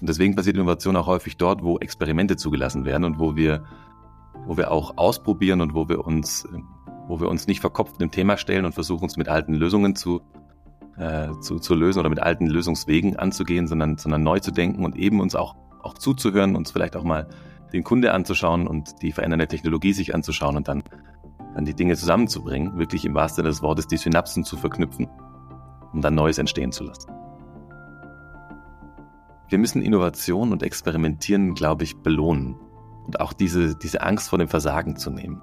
Und deswegen passiert Innovation auch häufig dort, wo Experimente zugelassen werden und wo wir, wo wir auch ausprobieren und wo wir uns, wo wir uns nicht verkopft dem Thema stellen und versuchen, uns mit alten Lösungen zu, äh, zu, zu lösen oder mit alten Lösungswegen anzugehen, sondern, sondern neu zu denken und eben uns auch, auch zuzuhören, uns vielleicht auch mal den Kunde anzuschauen und die verändernde Technologie sich anzuschauen und dann, dann die Dinge zusammenzubringen, wirklich im wahrsten Sinne des Wortes die Synapsen zu verknüpfen, um dann Neues entstehen zu lassen. Wir müssen Innovation und Experimentieren, glaube ich, belohnen und auch diese, diese Angst vor dem Versagen zu nehmen.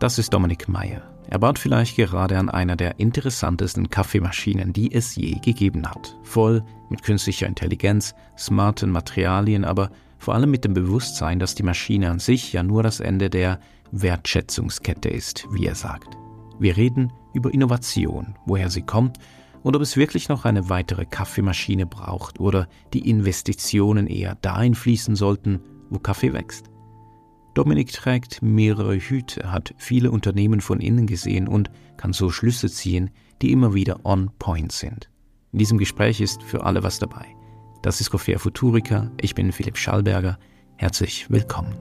Das ist Dominik Meyer. Er baut vielleicht gerade an einer der interessantesten Kaffeemaschinen, die es je gegeben hat. Voll mit künstlicher Intelligenz, smarten Materialien, aber vor allem mit dem Bewusstsein, dass die Maschine an sich ja nur das Ende der Wertschätzungskette ist, wie er sagt. Wir reden über Innovation, woher sie kommt und ob es wirklich noch eine weitere Kaffeemaschine braucht oder die Investitionen eher dahin fließen sollten, wo Kaffee wächst. Dominik trägt mehrere Hüte, hat viele Unternehmen von innen gesehen und kann so Schlüsse ziehen, die immer wieder on point sind. In diesem Gespräch ist für alle was dabei. Das ist Coffea Futurica, ich bin Philipp Schallberger. Herzlich willkommen.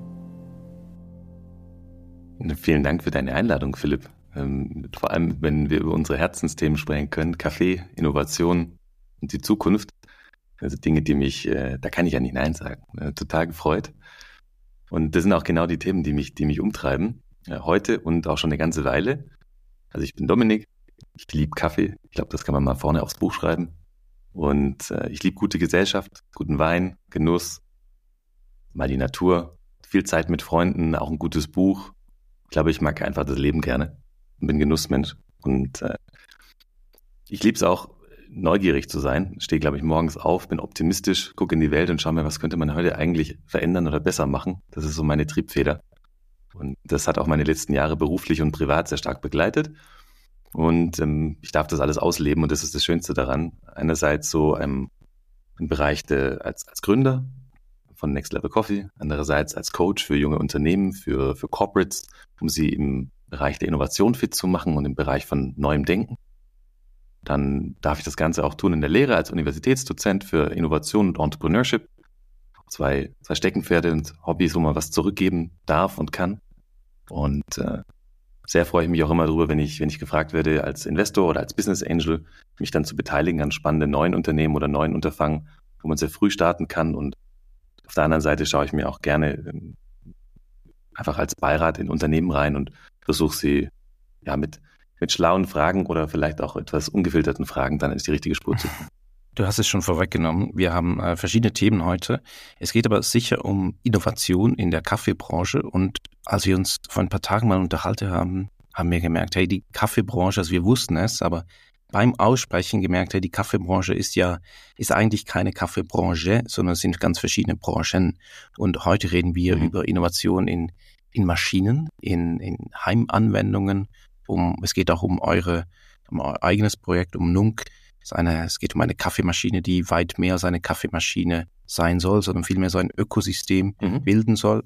Vielen Dank für deine Einladung, Philipp. Ähm, vor allem, wenn wir über unsere Herzensthemen sprechen können, Kaffee, Innovation und die Zukunft. Also Dinge, die mich, äh, da kann ich ja nicht Nein sagen. Äh, total gefreut. Und das sind auch genau die Themen, die mich, die mich umtreiben. Äh, heute und auch schon eine ganze Weile. Also ich bin Dominik. Ich liebe Kaffee. Ich glaube, das kann man mal vorne aufs Buch schreiben. Und äh, ich liebe gute Gesellschaft, guten Wein, Genuss, mal die Natur, viel Zeit mit Freunden, auch ein gutes Buch. Ich glaube, ich mag einfach das Leben gerne bin Genussmensch. Und äh, ich liebe es auch, neugierig zu sein. Stehe, glaube ich, morgens auf, bin optimistisch, gucke in die Welt und schaue mir, was könnte man heute eigentlich verändern oder besser machen. Das ist so meine Triebfeder. Und das hat auch meine letzten Jahre beruflich und privat sehr stark begleitet. Und ähm, ich darf das alles ausleben und das ist das Schönste daran. Einerseits so ähm, im Bereich der, als, als Gründer von Next Level Coffee, andererseits als Coach für junge Unternehmen, für, für Corporates, um sie im Bereich der Innovation fit zu machen und im Bereich von neuem Denken. Dann darf ich das Ganze auch tun in der Lehre als Universitätsdozent für Innovation und Entrepreneurship. Zwei, zwei Steckenpferde und Hobbys, wo man was zurückgeben darf und kann. Und äh, sehr freue ich mich auch immer darüber, wenn ich, wenn ich gefragt werde, als Investor oder als Business Angel, mich dann zu beteiligen an spannenden neuen Unternehmen oder neuen Unterfangen, wo man sehr früh starten kann. Und auf der anderen Seite schaue ich mir auch gerne ähm, einfach als Beirat in Unternehmen rein und versuche sie ja mit, mit schlauen Fragen oder vielleicht auch etwas ungefilterten Fragen dann ist die richtige Spur zu finden. Du hast es schon vorweggenommen. Wir haben äh, verschiedene Themen heute. Es geht aber sicher um Innovation in der Kaffeebranche. Und als wir uns vor ein paar Tagen mal unterhalten haben, haben wir gemerkt, hey, die Kaffeebranche, also wir wussten es, aber beim Aussprechen gemerkt, hey, die Kaffeebranche ist ja, ist eigentlich keine Kaffeebranche, sondern es sind ganz verschiedene Branchen. Und heute reden wir mhm. über Innovation in, in Maschinen, in, in Heimanwendungen. Um, es geht auch um eure, um euer eigenes Projekt, um Nunk. Es, eine, es geht um eine Kaffeemaschine, die weit mehr als eine Kaffeemaschine sein soll, sondern vielmehr so ein Ökosystem mhm. bilden soll.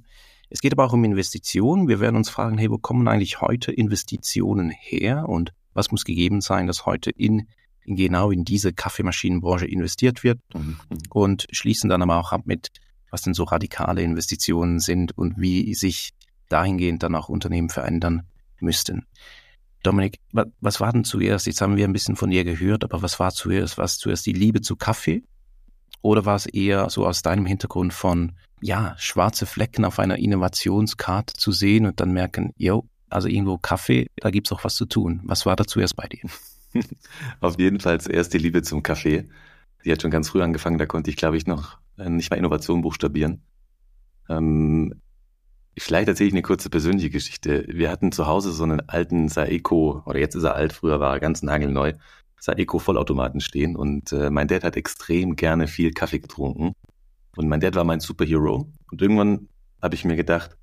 Es geht aber auch um Investitionen. Wir werden uns fragen, hey, wo kommen eigentlich heute Investitionen her und was muss gegeben sein, dass heute in, in genau in diese Kaffeemaschinenbranche investiert wird mhm. und schließen dann aber auch ab mit, was denn so radikale Investitionen sind und wie sich dahingehend dann auch Unternehmen verändern müssten. Dominik, was war denn zuerst? Jetzt haben wir ein bisschen von dir gehört, aber was war zuerst? War es zuerst die Liebe zu Kaffee? Oder war es eher so aus deinem Hintergrund von, ja, schwarze Flecken auf einer Innovationskarte zu sehen und dann merken, yo, also irgendwo Kaffee, da gibt's auch was zu tun. Was war da zuerst bei dir? auf jeden Fall zuerst die Liebe zum Kaffee. Die hat schon ganz früh angefangen, da konnte ich, glaube ich, noch äh, nicht mal Innovation buchstabieren. Ähm, Vielleicht erzähle ich eine kurze persönliche Geschichte. Wir hatten zu Hause so einen alten Saeco, oder jetzt ist er alt, früher war er ganz nagelneu, Saeco Vollautomaten stehen und äh, mein Dad hat extrem gerne viel Kaffee getrunken und mein Dad war mein Superhero und irgendwann habe ich mir gedacht,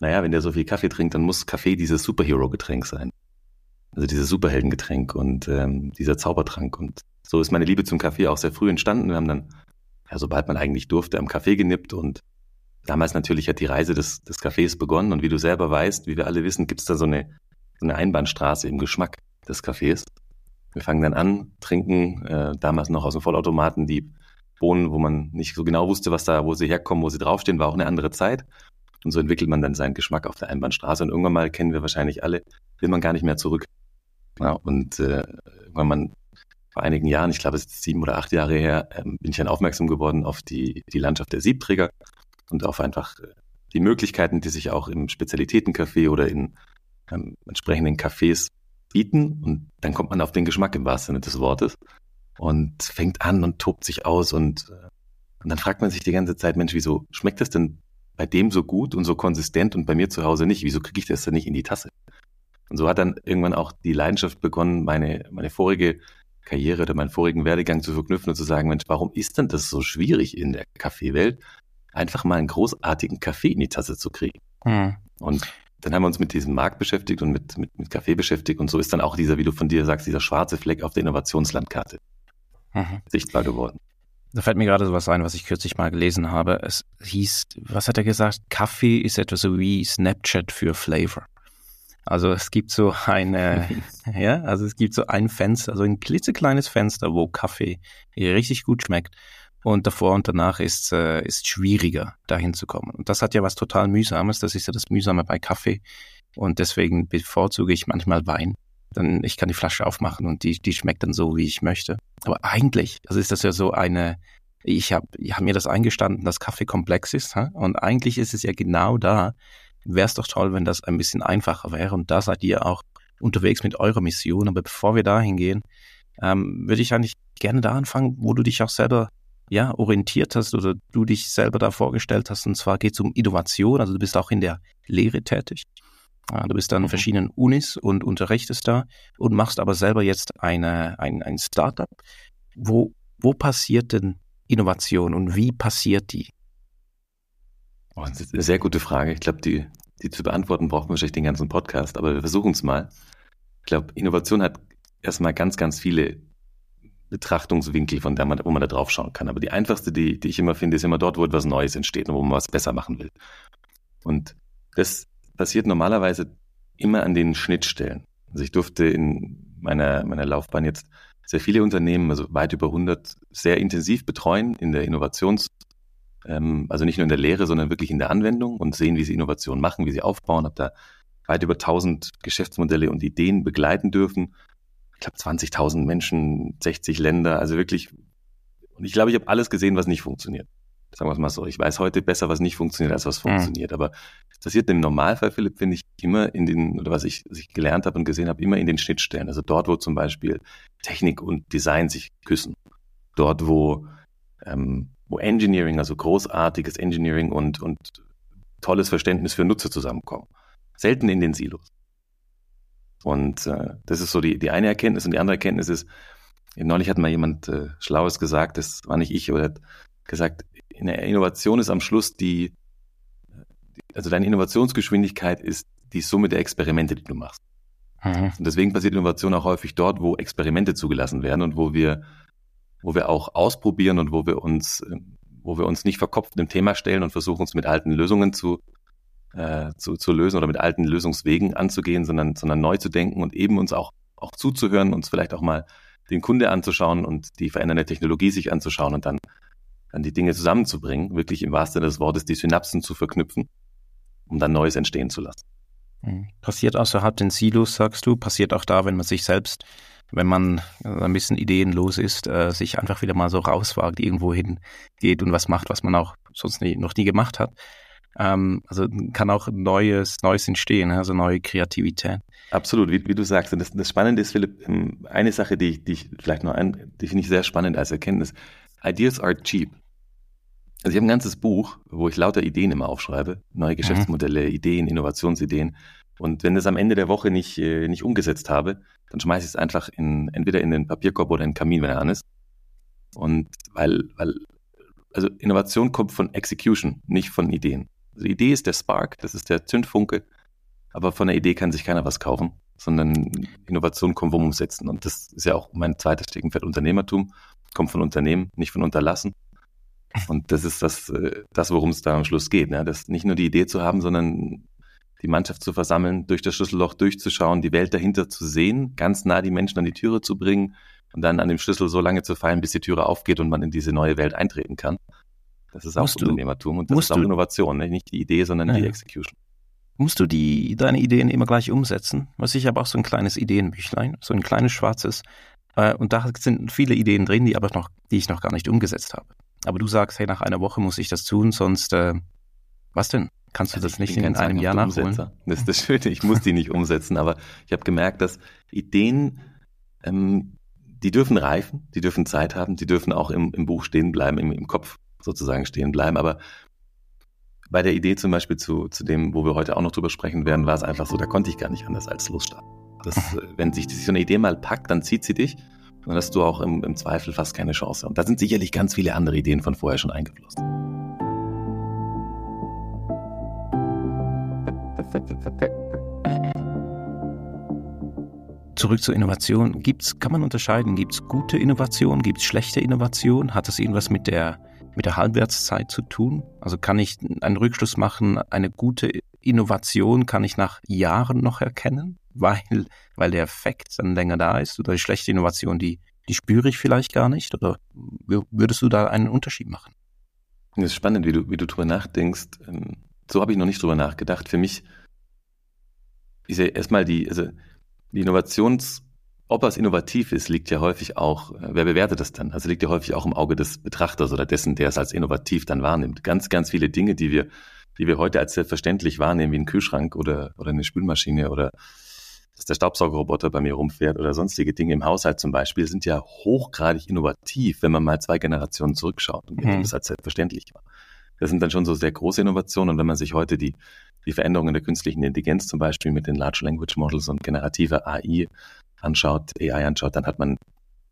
naja, wenn der so viel Kaffee trinkt, dann muss Kaffee dieses Superhero-Getränk sein. Also dieses Superheldengetränk und ähm, dieser Zaubertrank und so ist meine Liebe zum Kaffee auch sehr früh entstanden. Wir haben dann, ja, sobald man eigentlich durfte, am Kaffee genippt und Damals natürlich hat die Reise des, des Cafés begonnen und wie du selber weißt, wie wir alle wissen, gibt es da so eine, so eine Einbahnstraße im Geschmack des Cafés. Wir fangen dann an, trinken, äh, damals noch aus dem Vollautomaten die Bohnen, wo man nicht so genau wusste, was da, wo sie herkommen, wo sie draufstehen, war auch eine andere Zeit. Und so entwickelt man dann seinen Geschmack auf der Einbahnstraße. Und irgendwann mal kennen wir wahrscheinlich alle, will man gar nicht mehr zurück. Ja, und äh, irgendwann man vor einigen Jahren, ich glaube es ist sieben oder acht Jahre her, ähm, bin ich dann aufmerksam geworden auf die, die Landschaft der Siebträger und auf einfach äh, die Möglichkeiten, die sich auch im Spezialitätencafé oder in ähm, entsprechenden Cafés bieten. Und dann kommt man auf den Geschmack im wahrsten Sinne des Wortes und fängt an und tobt sich aus und, äh, und dann fragt man sich die ganze Zeit, Mensch, wieso schmeckt das denn bei dem so gut und so konsistent und bei mir zu Hause nicht? Wieso kriege ich das denn nicht in die Tasse? Und so hat dann irgendwann auch die Leidenschaft begonnen, meine, meine vorige Karriere oder meinen vorigen Werdegang zu verknüpfen und zu sagen, Mensch, warum ist denn das so schwierig in der Kaffeewelt, einfach mal einen großartigen Kaffee in die Tasse zu kriegen? Mhm. Und dann haben wir uns mit diesem Markt beschäftigt und mit, mit, mit Kaffee beschäftigt und so ist dann auch dieser, wie du von dir sagst, dieser schwarze Fleck auf der Innovationslandkarte mhm. sichtbar geworden. Da fällt mir gerade sowas ein, was ich kürzlich mal gelesen habe. Es hieß, was hat er gesagt? Kaffee ist etwas so wie Snapchat für Flavor. Also es gibt so eine, ja, also es gibt so ein Fenster, so ein klitzekleines Fenster, wo Kaffee richtig gut schmeckt. Und davor und danach ist äh, ist schwieriger, dahin zu kommen. Und das hat ja was total mühsames. Das ist ja das Mühsame bei Kaffee. Und deswegen bevorzuge ich manchmal Wein dann ich kann die Flasche aufmachen und die, die schmeckt dann so, wie ich möchte. Aber eigentlich, also ist das ja so eine, ich habe hab mir das eingestanden, dass Kaffee komplex ist. Ha? Und eigentlich ist es ja genau da. Wäre es doch toll, wenn das ein bisschen einfacher wäre. Und da seid ihr auch unterwegs mit eurer Mission. Aber bevor wir da hingehen, ähm, würde ich eigentlich gerne da anfangen, wo du dich auch selber ja, orientiert hast oder du dich selber da vorgestellt hast. Und zwar geht es um Innovation. Also du bist auch in der Lehre tätig. Du bist an mhm. verschiedenen Unis und unterrichtest da und machst aber selber jetzt eine, ein, ein Startup. Wo, wo passiert denn Innovation und wie passiert die? Oh, das ist eine sehr gute Frage. Ich glaube, die, die zu beantworten braucht man wahrscheinlich den ganzen Podcast, aber wir versuchen es mal. Ich glaube, Innovation hat erstmal ganz, ganz viele Betrachtungswinkel, von der man, wo man da drauf schauen kann. Aber die einfachste, die, die ich immer finde, ist immer dort, wo etwas Neues entsteht und wo man was besser machen will. Und das passiert normalerweise immer an den Schnittstellen. Also ich durfte in meiner, meiner Laufbahn jetzt sehr viele Unternehmen, also weit über 100, sehr intensiv betreuen in der Innovations, ähm, also nicht nur in der Lehre, sondern wirklich in der Anwendung und sehen, wie sie Innovationen machen, wie sie aufbauen. Habe da weit über 1000 Geschäftsmodelle und Ideen begleiten dürfen. Ich glaube 20.000 Menschen, 60 Länder, also wirklich. Und ich glaube, ich habe alles gesehen, was nicht funktioniert. Sagen wir es mal so. Ich weiß heute besser, was nicht funktioniert, als was mhm. funktioniert. Aber es passiert im Normalfall, Philipp, finde ich, immer in den, oder was ich, was ich gelernt habe und gesehen habe, immer in den Schnittstellen. Also dort, wo zum Beispiel Technik und Design sich küssen. Dort, wo, ähm, wo Engineering, also großartiges Engineering und, und tolles Verständnis für Nutzer zusammenkommen. Selten in den Silos. Und äh, das ist so die, die eine Erkenntnis. Und die andere Erkenntnis ist, neulich hat mal jemand äh, Schlaues gesagt, das war nicht ich, aber er hat gesagt, in der Innovation ist am Schluss die, also deine Innovationsgeschwindigkeit ist die Summe der Experimente, die du machst. Mhm. Und deswegen passiert Innovation auch häufig dort, wo Experimente zugelassen werden und wo wir, wo wir auch ausprobieren und wo wir uns, wo wir uns nicht verkopft dem Thema stellen und versuchen uns mit alten Lösungen zu, äh, zu, zu lösen oder mit alten Lösungswegen anzugehen, sondern, sondern neu zu denken und eben uns auch, auch zuzuhören, uns vielleicht auch mal den Kunde anzuschauen und die verändernde Technologie sich anzuschauen und dann dann die Dinge zusammenzubringen, wirklich im wahrsten Sinne des Wortes die Synapsen zu verknüpfen, um dann Neues entstehen zu lassen. Mhm. Passiert außerhalb den Silos, sagst du, passiert auch da, wenn man sich selbst, wenn man ein bisschen ideenlos ist, äh, sich einfach wieder mal so rauswagt, irgendwo hingeht und was macht, was man auch sonst nie, noch nie gemacht hat. Ähm, also kann auch Neues, Neues entstehen, also neue Kreativität. Absolut, wie, wie du sagst. Und das, das Spannende ist, Philipp, ähm, eine Sache, die ich, die ich vielleicht noch ein, die finde ich sehr spannend als Erkenntnis. Ideas are cheap. Also ich habe ein ganzes Buch, wo ich lauter Ideen immer aufschreibe, neue mhm. Geschäftsmodelle, mhm. Ideen, Innovationsideen. Und wenn das am Ende der Woche nicht, äh, nicht umgesetzt habe, dann schmeiße ich es einfach in, entweder in den Papierkorb oder in den Kamin, wenn er an ist. Und weil, weil, also Innovation kommt von Execution, nicht von Ideen. Also Idee ist der Spark, das ist der Zündfunke, aber von der Idee kann sich keiner was kaufen, sondern Innovation kommt vom Umsetzen. Und das ist ja auch mein zweites Steckenpferd Unternehmertum kommt von Unternehmen, nicht von Unterlassen. Und das ist das, äh, das worum es da am Schluss geht. Ne? Das nicht nur die Idee zu haben, sondern die Mannschaft zu versammeln, durch das Schlüsselloch durchzuschauen, die Welt dahinter zu sehen, ganz nah die Menschen an die Türe zu bringen und dann an dem Schlüssel so lange zu feilen, bis die Türe aufgeht und man in diese neue Welt eintreten kann. Das ist auch musst Unternehmertum und das ist auch Innovation, ne? nicht die Idee, sondern ja. die Execution. Musst du die, deine Ideen immer gleich umsetzen? Was ich habe auch so ein kleines Ideenbüchlein, so ein kleines schwarzes. Äh, und da sind viele Ideen drin, die aber noch, die ich noch gar nicht umgesetzt habe. Aber du sagst, hey, nach einer Woche muss ich das tun, sonst äh, was denn? Kannst du also das nicht in einem Jahr nachholen? Das ist das Schöne, ich muss die nicht umsetzen, aber ich habe gemerkt, dass Ideen, ähm, die dürfen reifen, die dürfen Zeit haben, die dürfen auch im, im Buch stehen bleiben, im, im Kopf sozusagen stehen bleiben. Aber bei der Idee zum Beispiel zu, zu dem, wo wir heute auch noch drüber sprechen werden, war es einfach so, da konnte ich gar nicht anders als losstarten. Das, mhm. wenn sich so eine Idee mal packt, dann zieht sie dich dann hast du auch im, im Zweifel fast keine Chance. Und da sind sicherlich ganz viele andere Ideen von vorher schon eingeflossen. Zurück zur Innovation. Gibt's, kann man unterscheiden, gibt es gute Innovation, gibt es schlechte Innovation? Hat das irgendwas mit der, mit der Halbwertszeit zu tun? Also kann ich einen Rückschluss machen, eine gute Innovation kann ich nach Jahren noch erkennen, weil, weil der Effekt dann länger da ist? Oder die schlechte Innovation, die, die spüre ich vielleicht gar nicht? Oder würdest du da einen Unterschied machen? Das ist spannend, wie du, wie du drüber nachdenkst. Ähm, so habe ich noch nicht drüber nachgedacht. Für mich ist ja erstmal die, also die Innovations, ob es innovativ ist, liegt ja häufig auch, äh, wer bewertet das dann? Also liegt ja häufig auch im Auge des Betrachters oder dessen, der es als innovativ dann wahrnimmt. Ganz, ganz viele Dinge, die wir, die wir heute als selbstverständlich wahrnehmen, wie ein Kühlschrank oder, oder eine Spülmaschine oder dass der Staubsaugerroboter bei mir rumfährt oder sonstige Dinge im Haushalt zum Beispiel, sind ja hochgradig innovativ, wenn man mal zwei Generationen zurückschaut und mhm. das als selbstverständlich war. Das sind dann schon so sehr große Innovationen. Und wenn man sich heute die, die Veränderungen der künstlichen Intelligenz zum Beispiel mit den Large Language Models und generativer AI anschaut, AI anschaut, dann hat man,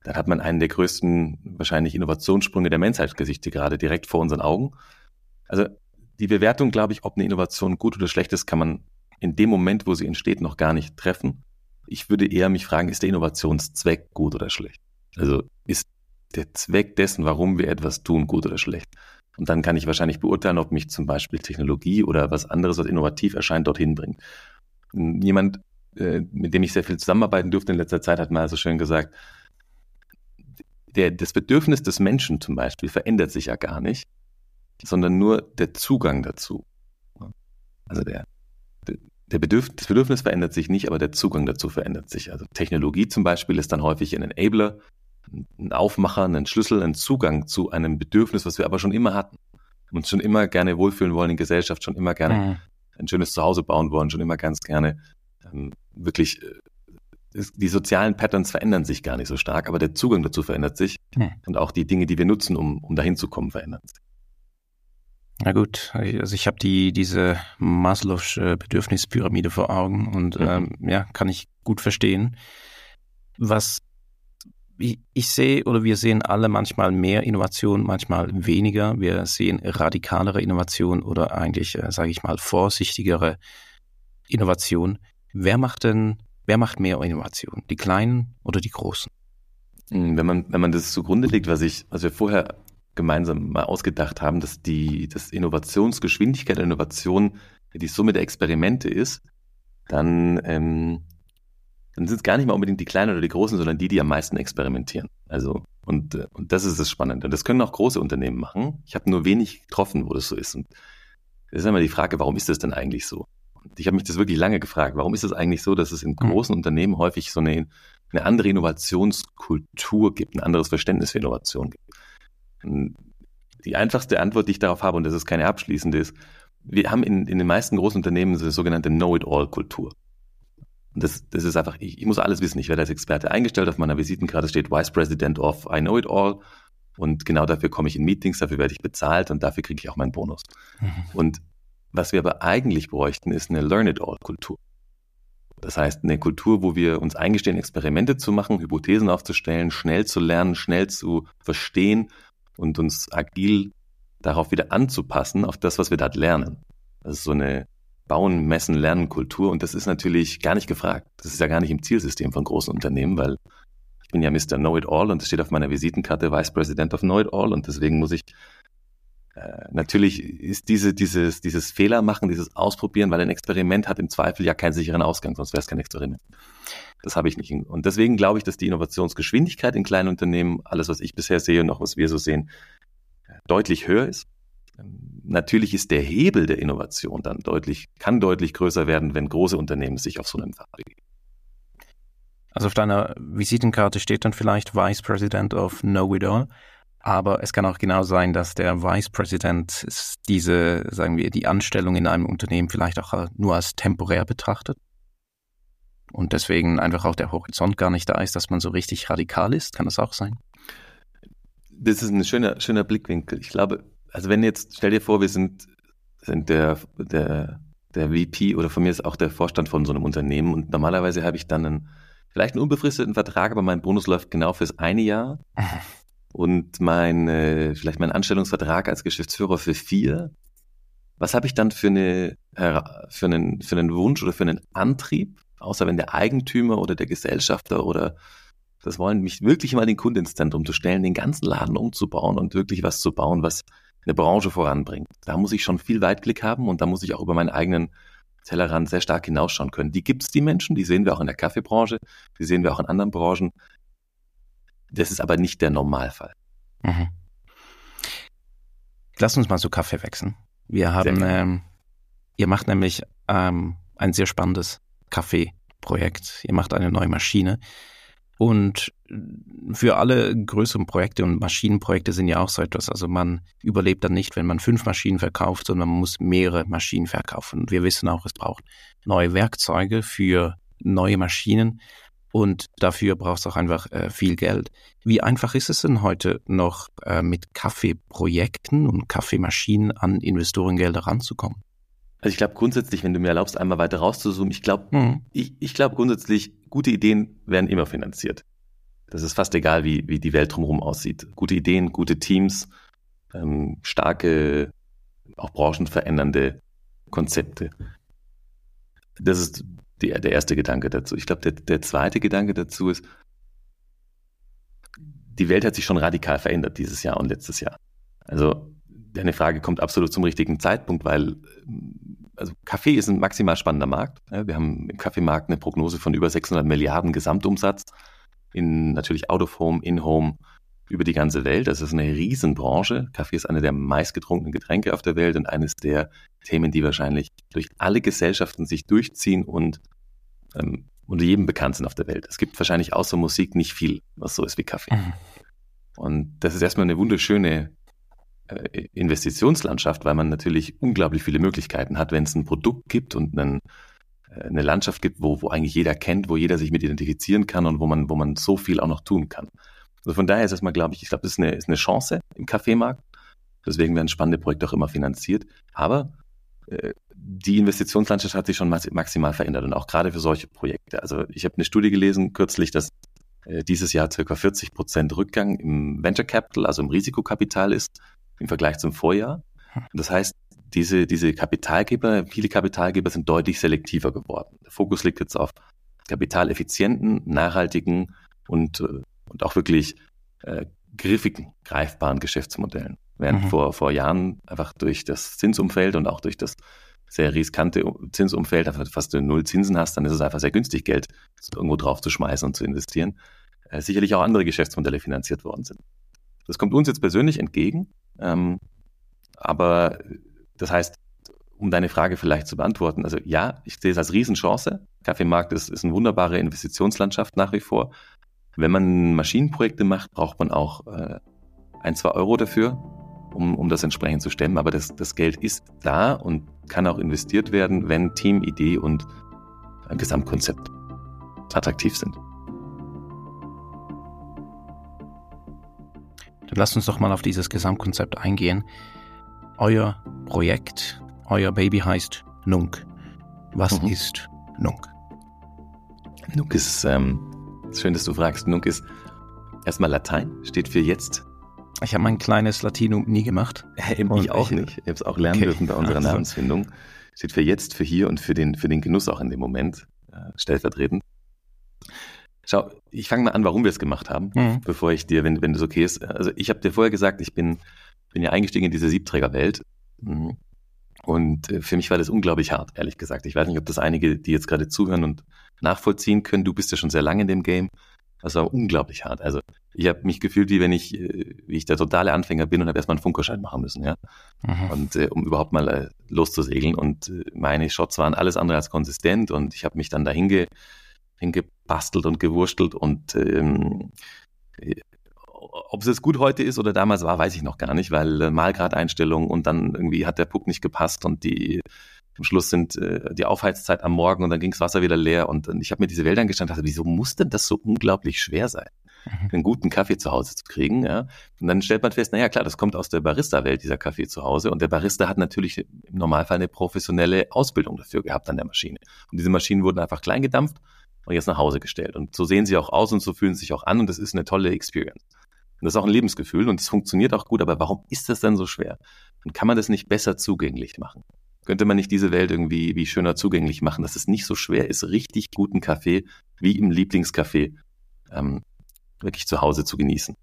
dann hat man einen der größten wahrscheinlich Innovationssprünge der Menschheitsgesichte gerade direkt vor unseren Augen. Also die Bewertung, glaube ich, ob eine Innovation gut oder schlecht ist, kann man in dem Moment, wo sie entsteht, noch gar nicht treffen. Ich würde eher mich fragen, ist der Innovationszweck gut oder schlecht? Also ist der Zweck dessen, warum wir etwas tun, gut oder schlecht? Und dann kann ich wahrscheinlich beurteilen, ob mich zum Beispiel Technologie oder was anderes, was innovativ erscheint, dorthin bringt. Jemand, äh, mit dem ich sehr viel zusammenarbeiten durfte in letzter Zeit, hat mal so schön gesagt, der, das Bedürfnis des Menschen zum Beispiel verändert sich ja gar nicht, sondern nur der Zugang dazu. Also der, der Bedürf das Bedürfnis verändert sich nicht, aber der Zugang dazu verändert sich. Also Technologie zum Beispiel ist dann häufig ein Enabler, ein Aufmacher, ein Schlüssel, ein Zugang zu einem Bedürfnis, was wir aber schon immer hatten. Uns schon immer gerne wohlfühlen wollen in Gesellschaft, schon immer gerne mhm. ein schönes Zuhause bauen wollen, schon immer ganz gerne ähm, wirklich äh, die sozialen Patterns verändern sich gar nicht so stark, aber der Zugang dazu verändert sich mhm. und auch die Dinge, die wir nutzen, um, um dahin zu kommen, verändern sich. Na gut, also ich habe die diese Maslow'sche Bedürfnispyramide vor Augen und mhm. ähm, ja, kann ich gut verstehen. Was ich, ich sehe oder wir sehen alle manchmal mehr Innovation, manchmal weniger. Wir sehen radikalere Innovation oder eigentlich, äh, sage ich mal, vorsichtigere Innovation. Wer macht denn, wer macht mehr Innovation? Die Kleinen oder die Großen? Hm, wenn man, wenn man das zugrunde legt, was ich, was wir vorher gemeinsam mal ausgedacht haben, dass die das Innovationsgeschwindigkeit der Innovation die Summe der Experimente ist, dann ähm, dann sind es gar nicht mal unbedingt die Kleinen oder die Großen, sondern die, die am meisten experimentieren. Also, und, äh, und das ist das Spannende. Und das können auch große Unternehmen machen. Ich habe nur wenig getroffen, wo das so ist. Und das ist immer die Frage, warum ist das denn eigentlich so? Und ich habe mich das wirklich lange gefragt. Warum ist es eigentlich so, dass es in mhm. großen mhm. Unternehmen häufig so eine, eine andere Innovationskultur gibt, ein anderes Verständnis für Innovation gibt? Und die einfachste Antwort, die ich darauf habe, und das ist keine abschließende, ist, wir haben in, in den meisten großen Unternehmen so eine sogenannte Know-it-all-Kultur. Und das, das ist einfach, ich, ich muss alles wissen. Ich werde als Experte eingestellt. Auf meiner Visitenkarte steht Vice President of I Know It All. Und genau dafür komme ich in Meetings, dafür werde ich bezahlt und dafür kriege ich auch meinen Bonus. Mhm. Und was wir aber eigentlich bräuchten, ist eine Learn-it-all-Kultur. Das heißt, eine Kultur, wo wir uns eingestehen, Experimente zu machen, Hypothesen aufzustellen, schnell zu lernen, schnell zu verstehen und uns agil darauf wieder anzupassen, auf das, was wir dort lernen. Das ist so eine Bauen, Messen, Lernen, Kultur. Und das ist natürlich gar nicht gefragt. Das ist ja gar nicht im Zielsystem von großen Unternehmen, weil ich bin ja Mr. Know-it-all und es steht auf meiner Visitenkarte Vice President of Know-it-all und deswegen muss ich Äh, natürlich ist diese, dieses, dieses Fehler machen, dieses Ausprobieren, weil ein Experiment hat im Zweifel ja keinen sicheren Ausgang, sonst wäre es kein Experiment. Das habe ich nicht. Und deswegen glaube ich, dass die Innovationsgeschwindigkeit in kleinen Unternehmen, alles, was ich bisher sehe und auch was wir so sehen, deutlich höher ist. Ähm, natürlich ist der Hebel der Innovation dann deutlich, kann deutlich größer werden, wenn große Unternehmen sich auf so einen Pfad begeben. Also auf deiner Visitenkarte steht dann vielleicht Vice President of Know It All. Aber es kann auch genau sein, dass der Vice President diese, sagen wir, die Anstellung in einem Unternehmen vielleicht auch nur als temporär betrachtet. Und deswegen einfach auch der Horizont gar nicht da ist, dass man so richtig radikal ist. Kann das auch sein? Das ist ein schöner, schöner Blickwinkel. Ich glaube, also wenn jetzt, stell dir vor, wir sind, sind der, der, der VP oder von mir ist auch der Vorstand von so einem Unternehmen und normalerweise habe ich dann einen, vielleicht einen unbefristeten Vertrag, aber mein Bonus läuft genau fürs eine Jahr. und mein, äh, vielleicht mein Anstellungsvertrag als Geschäftsführer für vier, was habe ich dann für, eine, für, einen, für einen Wunsch oder für einen Antrieb, außer wenn der Eigentümer oder der Gesellschafter oder das wollen, mich wirklich mal den Kunden ins Zentrum zu stellen, den ganzen Laden umzubauen und wirklich was zu bauen, was eine Branche voranbringt. Da muss ich schon viel Weitblick haben und da muss ich auch über meinen eigenen Tellerrand sehr stark hinausschauen können. Die gibt es, die Menschen, die sehen wir auch in der Kaffeebranche, die sehen wir auch in anderen Branchen. Das ist aber nicht der Normalfall. Mhm. Lass uns mal zu Kaffee wechseln. Wir haben, ähm, ihr macht nämlich ähm, ein sehr spannendes Kaffeeprojekt. Ihr macht eine neue Maschine. Und für alle größeren Projekte und Maschinenprojekte sind ja auch so etwas. Also man überlebt dann nicht, wenn man fünf Maschinen verkauft, sondern man muss mehrere Maschinen verkaufen. Und wir wissen auch, es braucht neue Werkzeuge für neue Maschinen und dafür brauchst du auch einfach äh, viel Geld. Wie einfach ist es denn heute noch äh, mit Kaffeeprojekten und Kaffeemaschinen an Investorengelder ranzukommen? Also ich glaube grundsätzlich, wenn du mir erlaubst, einmal weiter rauszuzoomen, ich glaube, mhm. ich, ich glaube grundsätzlich, gute Ideen werden immer finanziert. Das ist fast egal, wie, wie die Welt drumherum aussieht. Gute Ideen, gute Teams, ähm, starke, auch branchenverändernde Konzepte. Das ist die, der erste Gedanke dazu. Ich glaube, der, der zweite Gedanke dazu ist, die Welt hat sich schon radikal verändert dieses Jahr und letztes Jahr. Also deine Frage kommt absolut zum richtigen Zeitpunkt, weil also Kaffee ist ein maximal spannender Markt. Wir haben im Kaffeemarkt eine Prognose von über 600 Milliarden Gesamtumsatz in natürlich Out of Home, In Home über die ganze Welt. Das ist eine Riesenbranche. Kaffee ist eine der meistgetrunkenen Getränke auf der Welt und eines der Themen, die wahrscheinlich durch alle Gesellschaften sich durchziehen und ähm, unter jedem bekannt sind auf der Welt. Es gibt wahrscheinlich außer Musik nicht viel, was so ist wie Kaffee. Mhm. Und das ist erstmal eine wunderschöne äh, Investitionslandschaft, weil man natürlich unglaublich viele Möglichkeiten hat, wenn es ein Produkt gibt und einen, eine Landschaft gibt, wo, wo eigentlich jeder kennt, wo jeder sich mit identifizieren kann und wo man, wo man so viel auch noch tun kann. Also von daher ist erstmal, glaube ich, ich glaube, das ist eine, ist eine Chance im Kaffeemarkt. Deswegen werden spannende Projekte auch immer finanziert. Aber äh, die Investitionslandschaft hat sich schon maximal verändert und auch gerade für solche Projekte. Also ich habe eine Studie gelesen kürzlich, dass äh, dieses Jahr circa 40 Prozent Rückgang im Venture Capital, also im Risikokapital ist im Vergleich zum Vorjahr. Das heißt, diese, diese Kapitalgeber, viele Kapitalgeber sind deutlich selektiver geworden. Der Fokus liegt jetzt auf kapitaleffizienten, nachhaltigen und, äh, und auch wirklich äh, griffigen, greifbaren Geschäftsmodellen. Während mhm. vor, vor Jahren einfach durch das Zinsumfeld und auch durch das sehr riskante Zinsumfeld, einfach fast du null Zinsen hast, dann ist es einfach sehr günstig, Geld irgendwo drauf zu schmeißen und zu investieren. Äh, sicherlich auch andere Geschäftsmodelle finanziert worden sind. Das kommt uns jetzt persönlich entgegen, ähm, aber das heißt, um deine Frage vielleicht zu beantworten, also ja, ich sehe es als Riesenchance. Kaffeemarkt ist, ist eine wunderbare Investitionslandschaft nach wie vor. Wenn man Maschinenprojekte macht, braucht man auch äh, ein, zwei Euro dafür, um, um das entsprechend zu stemmen. Aber das, das Geld ist da und kann auch investiert werden, wenn Team, Idee und ein Gesamtkonzept attraktiv sind. Dann lasst uns doch mal auf dieses Gesamtkonzept eingehen. Euer Projekt, euer Baby heißt Nunk. Was mhm. ist Nunk? Nunk ist, ähm, schön, dass du fragst, Nunk ist erstmal Latein, steht für jetzt ich habe mein kleines Latinum nie gemacht. ich auch nicht. Ich habe es auch lernen okay. dürfen bei unserer also. Namensfindung. Steht für jetzt, für hier und für den, für den Genuss auch in dem Moment, äh, stellvertretend. Schau, ich fange mal an, warum wir es gemacht haben, mhm. bevor ich dir, wenn, wenn das okay ist. Also ich habe dir vorher gesagt, ich bin, bin ja eingestiegen in diese Siebträgerwelt. Mhm. Und äh, für mich war das unglaublich hart, ehrlich gesagt. Ich weiß nicht, ob das einige, die jetzt gerade zuhören und nachvollziehen können. Du bist ja schon sehr lange in dem Game. Das war unglaublich hart. Also ich habe mich gefühlt, wie wenn ich, äh, wie ich der totale Anfänger bin und habe erstmal einen Funkerschein machen müssen, ja. Mhm. Und äh, um überhaupt mal äh, loszusegeln. Und äh, meine Shots waren alles andere als konsistent und ich habe mich dann da hinge, hingebastelt und gewurstelt und ähm, äh, ob es jetzt gut heute ist oder damals war, weiß ich noch gar nicht, weil äh, Malgradeinstellungen und dann irgendwie hat der Puck nicht gepasst und die am Schluss sind äh, die Aufheizzeit am Morgen und dann ging das Wasser wieder leer und, und ich habe mir diese Welt angestanden und dachte, wieso muss denn das so unglaublich schwer sein? Mhm. einen guten Kaffee zu Hause zu kriegen. Ja. Und dann stellt man fest, naja klar, das kommt aus der Barista-Welt, dieser Kaffee zu Hause. Und der Barista hat natürlich im Normalfall eine professionelle Ausbildung dafür gehabt an der Maschine. Und diese Maschinen wurden einfach klein gedampft und jetzt nach Hause gestellt. Und so sehen sie auch aus und so fühlen sie sich auch an und das ist eine tolle Experience. Und das ist auch ein Lebensgefühl und es funktioniert auch gut, aber warum ist das denn so schwer? Und kann man das nicht besser zugänglich machen? Könnte man nicht diese Welt irgendwie wie schöner zugänglich machen, dass es nicht so schwer ist, richtig guten Kaffee wie im Lieblingscafé ähm, wirklich zu Hause zu genießen.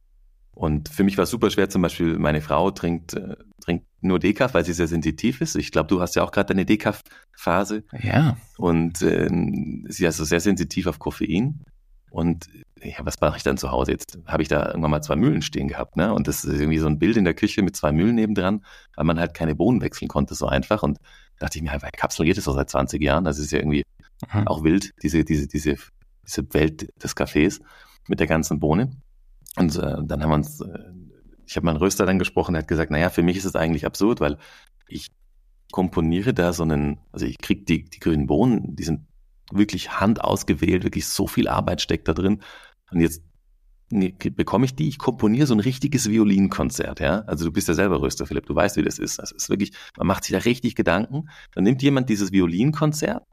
Und für mich war es super schwer, zum Beispiel meine Frau trinkt, äh, trinkt nur Dekaf, weil sie sehr sensitiv ist. Ich glaube, du hast ja auch gerade deine Dekaf-Phase. Ja. Und ähm, sie ist also sehr sensitiv auf Koffein. Und ja, was mache ich dann zu Hause? Jetzt habe ich da irgendwann mal zwei Mühlen stehen gehabt, ne? Und das ist irgendwie so ein Bild in der Küche mit zwei Mühlen nebendran, weil man halt keine Bohnen wechseln konnte so einfach. Und dachte ich mir, bei Kapsel geht es doch seit 20 Jahren. Das ist ja irgendwie mhm. auch wild, diese, diese, diese, diese Welt des Kaffees mit der ganzen Bohne. Und äh, dann haben wir uns, äh, ich habe meinen Röster dann gesprochen, der hat gesagt, naja, für mich ist es eigentlich absurd, weil ich komponiere da so einen, also ich krieg die, die grünen Bohnen, die sind wirklich handausgewählt, wirklich so viel Arbeit steckt da drin. Und jetzt bekomme ich die, ich komponiere so ein richtiges Violinkonzert, ja. Also du bist ja selber Röster, Philipp, du weißt, wie das ist. Das ist wirklich, man macht sich da richtig Gedanken. Dann nimmt jemand dieses Violinkonzert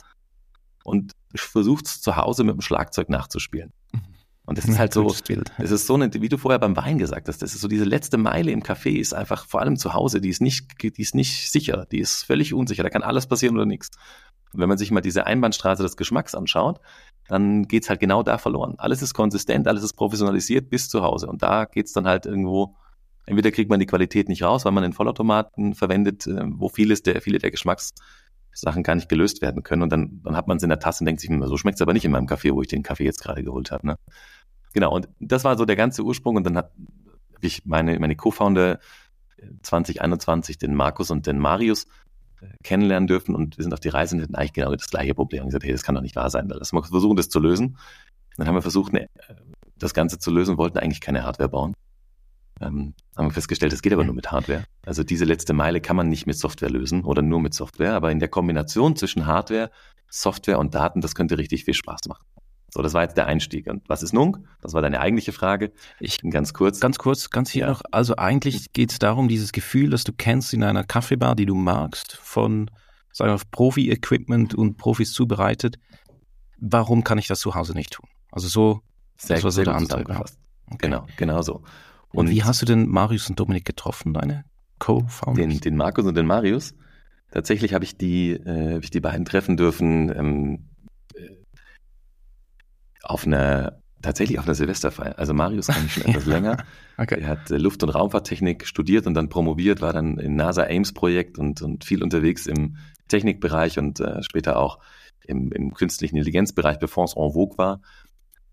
und versucht es zu Hause mit dem Schlagzeug nachzuspielen. Und das ist halt so, es ist so eine, wie du vorher beim Wein gesagt hast, das ist so diese letzte Meile im Café ist einfach, vor allem zu Hause, die ist nicht, die ist nicht sicher, die ist völlig unsicher, da kann alles passieren oder nichts. Und wenn man sich mal diese Einbahnstraße des Geschmacks anschaut, dann geht's halt genau da verloren. Alles ist konsistent, alles ist professionalisiert bis zu Hause. Und da geht's dann halt irgendwo, entweder kriegt man die Qualität nicht raus, weil man den Vollautomaten verwendet, äh, wo vieles der, viele der Geschmackssachen gar nicht gelöst werden können. Und dann, dann hat man es in der Tasse und denkt sich, hm, so schmeckt's aber nicht in meinem Kaffee, wo ich den Kaffee jetzt gerade geholt habe. Ne? Genau, und das war so der ganze Ursprung. Und dann hat ich meine, meine Co-Founder 2021, den Markus und den Marius, äh, kennenlernen dürfen und wir sind auf die Reise und hatten eigentlich genau das gleiche Problem. Und gesagt, hey, das kann doch nicht wahr sein. Lass mal versuchen, das zu lösen. Dann haben wir versucht, ne, das Ganze zu lösen, wollten eigentlich keine Hardware bauen. Ähm, haben wir festgestellt, das geht aber nur mit Hardware. Also diese letzte Meile kann man nicht mit Software lösen oder nur mit Software, aber in der Kombination zwischen Hardware, Software und Daten, das könnte richtig viel Spaß machen. So, das war jetzt der Einstieg. Und was ist Nunk? Das war deine eigentliche Frage. Ich ganz kurz. Ganz kurz, ganz hier ja. noch. Also eigentlich geht es darum, dieses Gefühl, das du kennst in einer Kaffeebar, die du magst, von sagen wir, Profi-Equipment und Profis zubereitet. Warum kann ich das zu Hause nicht tun? Also so, sehr, das war so der Antrieb. Okay. Genau, genau so. Und, und, wie hast du denn Marius und Dominik getroffen, deine Co-Founders? Den, den Markus und den Marius. Tatsächlich habe ich die, äh, hab ich die beiden treffen dürfen ähm, auf einer tatsächlich auf einer Silvesterfeier. Also Marius eigentlich schon etwas länger. Okay. Er hat äh, Luft- und Raumfahrttechnik studiert und dann promoviert, war dann im NASA Ames Projekt und, und viel unterwegs im Technikbereich und äh, später auch im, im künstlichen Intelligenzbereich, bevor es en vogue war.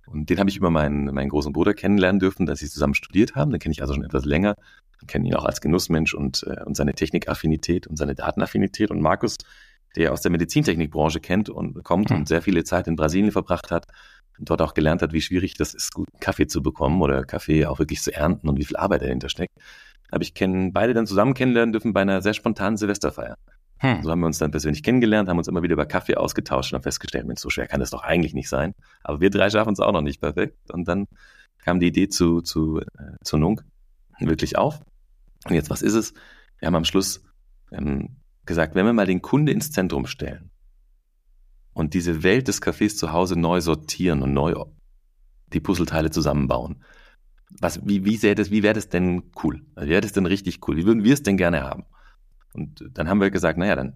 Und den habe ich über meinen, meinen großen Bruder kennenlernen dürfen, dass sie zusammen studiert haben. Den kenne ich also schon etwas länger. Kenne ihn auch als Genussmensch und, äh, und seine Technikaffinität und seine Datenaffinität. Und Markus, der aus der Medizintechnikbranche kennt und kommt mhm. und sehr viele Zeit in Brasilien verbracht hat, dort auch gelernt hat, wie schwierig das ist, guten Kaffee zu bekommen oder Kaffee auch wirklich zu ernten und wie viel Arbeit dahinter steckt, habe ich kennen, beide dann zusammen kennenlernen dürfen bei einer sehr spontanen Silvesterfeier. Hm. So haben wir uns dann persönlich kennengelernt, haben uns immer wieder über Kaffee ausgetauscht und haben festgestellt, Mensch, so schwer kann das doch eigentlich nicht sein. Aber wir drei schaffen es auch noch nicht perfekt. Und dann kam die Idee zu, zu, äh, zu Nunk wirklich auf. Und jetzt, was ist es? Wir haben am Schluss ähm, gesagt, wenn wir mal den Kunde ins Zentrum stellen, und diese Welt des Cafés zu Hause neu sortieren und neu die Puzzleteile zusammenbauen. Was, wie, wie wie wäre das denn cool? Wie wäre das denn richtig cool? Wie würden wir es denn gerne haben? Und dann haben wir gesagt, naja, dann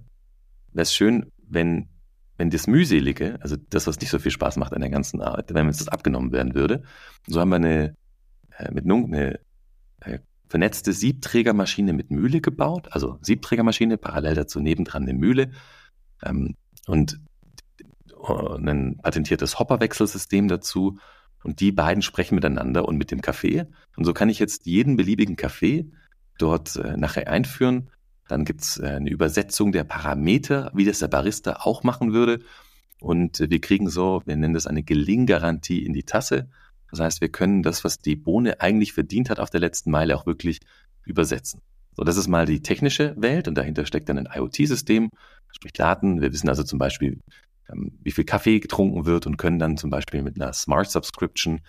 wäre es schön, wenn, wenn das Mühselige, also das, was nicht so viel Spaß macht an der ganzen Arbeit, wenn uns das abgenommen werden würde. So haben wir eine, äh, mit Nunk eine äh, vernetzte Siebträgermaschine mit Mühle gebaut, also Siebträgermaschine, parallel dazu nebendran eine Mühle ähm, und ein patentiertes Hopperwechselsystem dazu. Und die beiden sprechen miteinander und mit dem Kaffee. Und so kann ich jetzt jeden beliebigen Kaffee dort äh, nachher einführen. Dann gibt's äh, eine Übersetzung der Parameter, wie das der Barista auch machen würde. Und äh, wir kriegen so, wir nennen das eine Gelinggarantie in die Tasse. Das heißt, wir können das, was die Bohne eigentlich verdient hat auf der letzten Meile, auch wirklich übersetzen. So, das ist mal die technische Welt und dahinter steckt dann ein IoT-System, sprich Daten. Wir wissen also zum Beispiel, wie viel Kaffee getrunken wird und können dann zum Beispiel mit einer Smart Subscription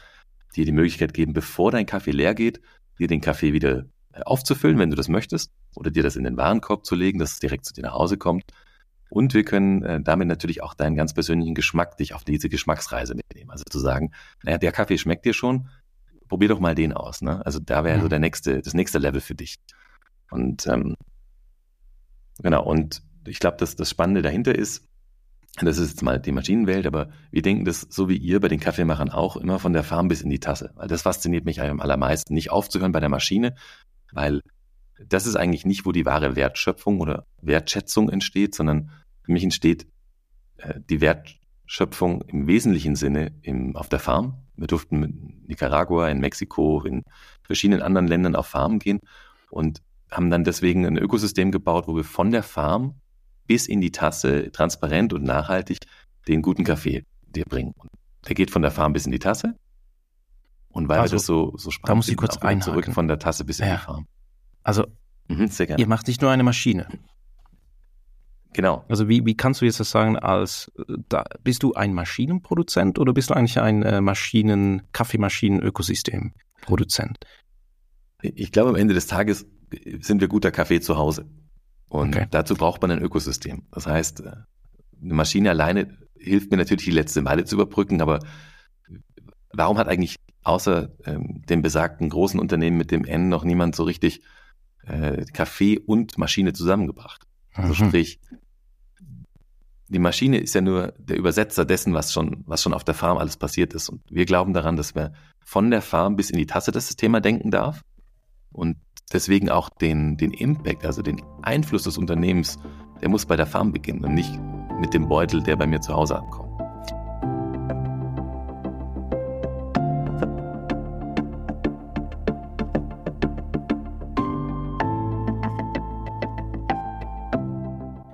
dir die Möglichkeit geben, bevor dein Kaffee leer geht, dir den Kaffee wieder äh, aufzufüllen, wenn du das möchtest, oder dir das in den Warenkorb zu legen, dass es direkt zu dir nach Hause kommt. Und wir können äh, damit natürlich auch deinen ganz persönlichen Geschmack dich auf diese Geschmacksreise mitnehmen. Also zu sagen, naja, der Kaffee schmeckt dir schon, probier doch mal den aus. Ne? Also da wäre mhm. so der nächste, das nächste Level für dich. Und ähm, genau, und ich glaube, dass das Spannende dahinter ist, das ist jetzt mal die Maschinenwelt, aber wir denken das so wie ihr bei den Kaffeemachern auch immer von der Farm bis in die Tasse. Weil das fasziniert mich am allermeisten, nicht aufzuhören bei der Maschine, weil das ist eigentlich nicht, wo die wahre Wertschöpfung oder Wertschätzung entsteht, sondern für mich entsteht äh, die Wertschöpfung im wesentlichen Sinne im, auf der Farm. Wir durften in Nicaragua, in Mexiko, in verschiedenen anderen Ländern auf Farmen gehen und haben dann deswegen ein Ökosystem gebaut, wo wir von der Farm bis in die Tasse transparent und nachhaltig den guten Kaffee dir bringen. Und der geht von der Farm bis in die Tasse. Und weil also, wir das so, so spannend da muss ich kurz einhaken. zurück von der Tasse bis in ja. die Farm. Also, mhm, ihr macht nicht nur eine Maschine. Genau. Also wie, wie kannst du jetzt das sagen, als da, bist du ein Maschinenproduzent oder bist du eigentlich ein äh, Maschinen, Kaffeemaschinen-Ökosystemproduzent? Ich glaube, am Ende des Tages sind wir guter Kaffee zu Hause. Und okay. dazu braucht man ein Ökosystem. Das heißt, äh, eine Maschine alleine hilft mir natürlich, die letzte Meile zu überbrücken, aber warum hat eigentlich außer ähm, dem besagten großen Unternehmen mit dem N noch niemand so richtig äh, Kaffee und Maschine zusammengebracht? Also mhm. sprich, die Maschine ist ja nur der Übersetzer dessen, was schon, was schon auf der Farm alles passiert ist. Und wir glauben daran, dass man von der Farm bis in die Tasse das Thema denken darf und deswegen auch den, den Impact, also den Einfluss des Unternehmens, der muss bei der Farm beginnen und nicht mit dem Beutel, der bei mir zu Hause ankommt.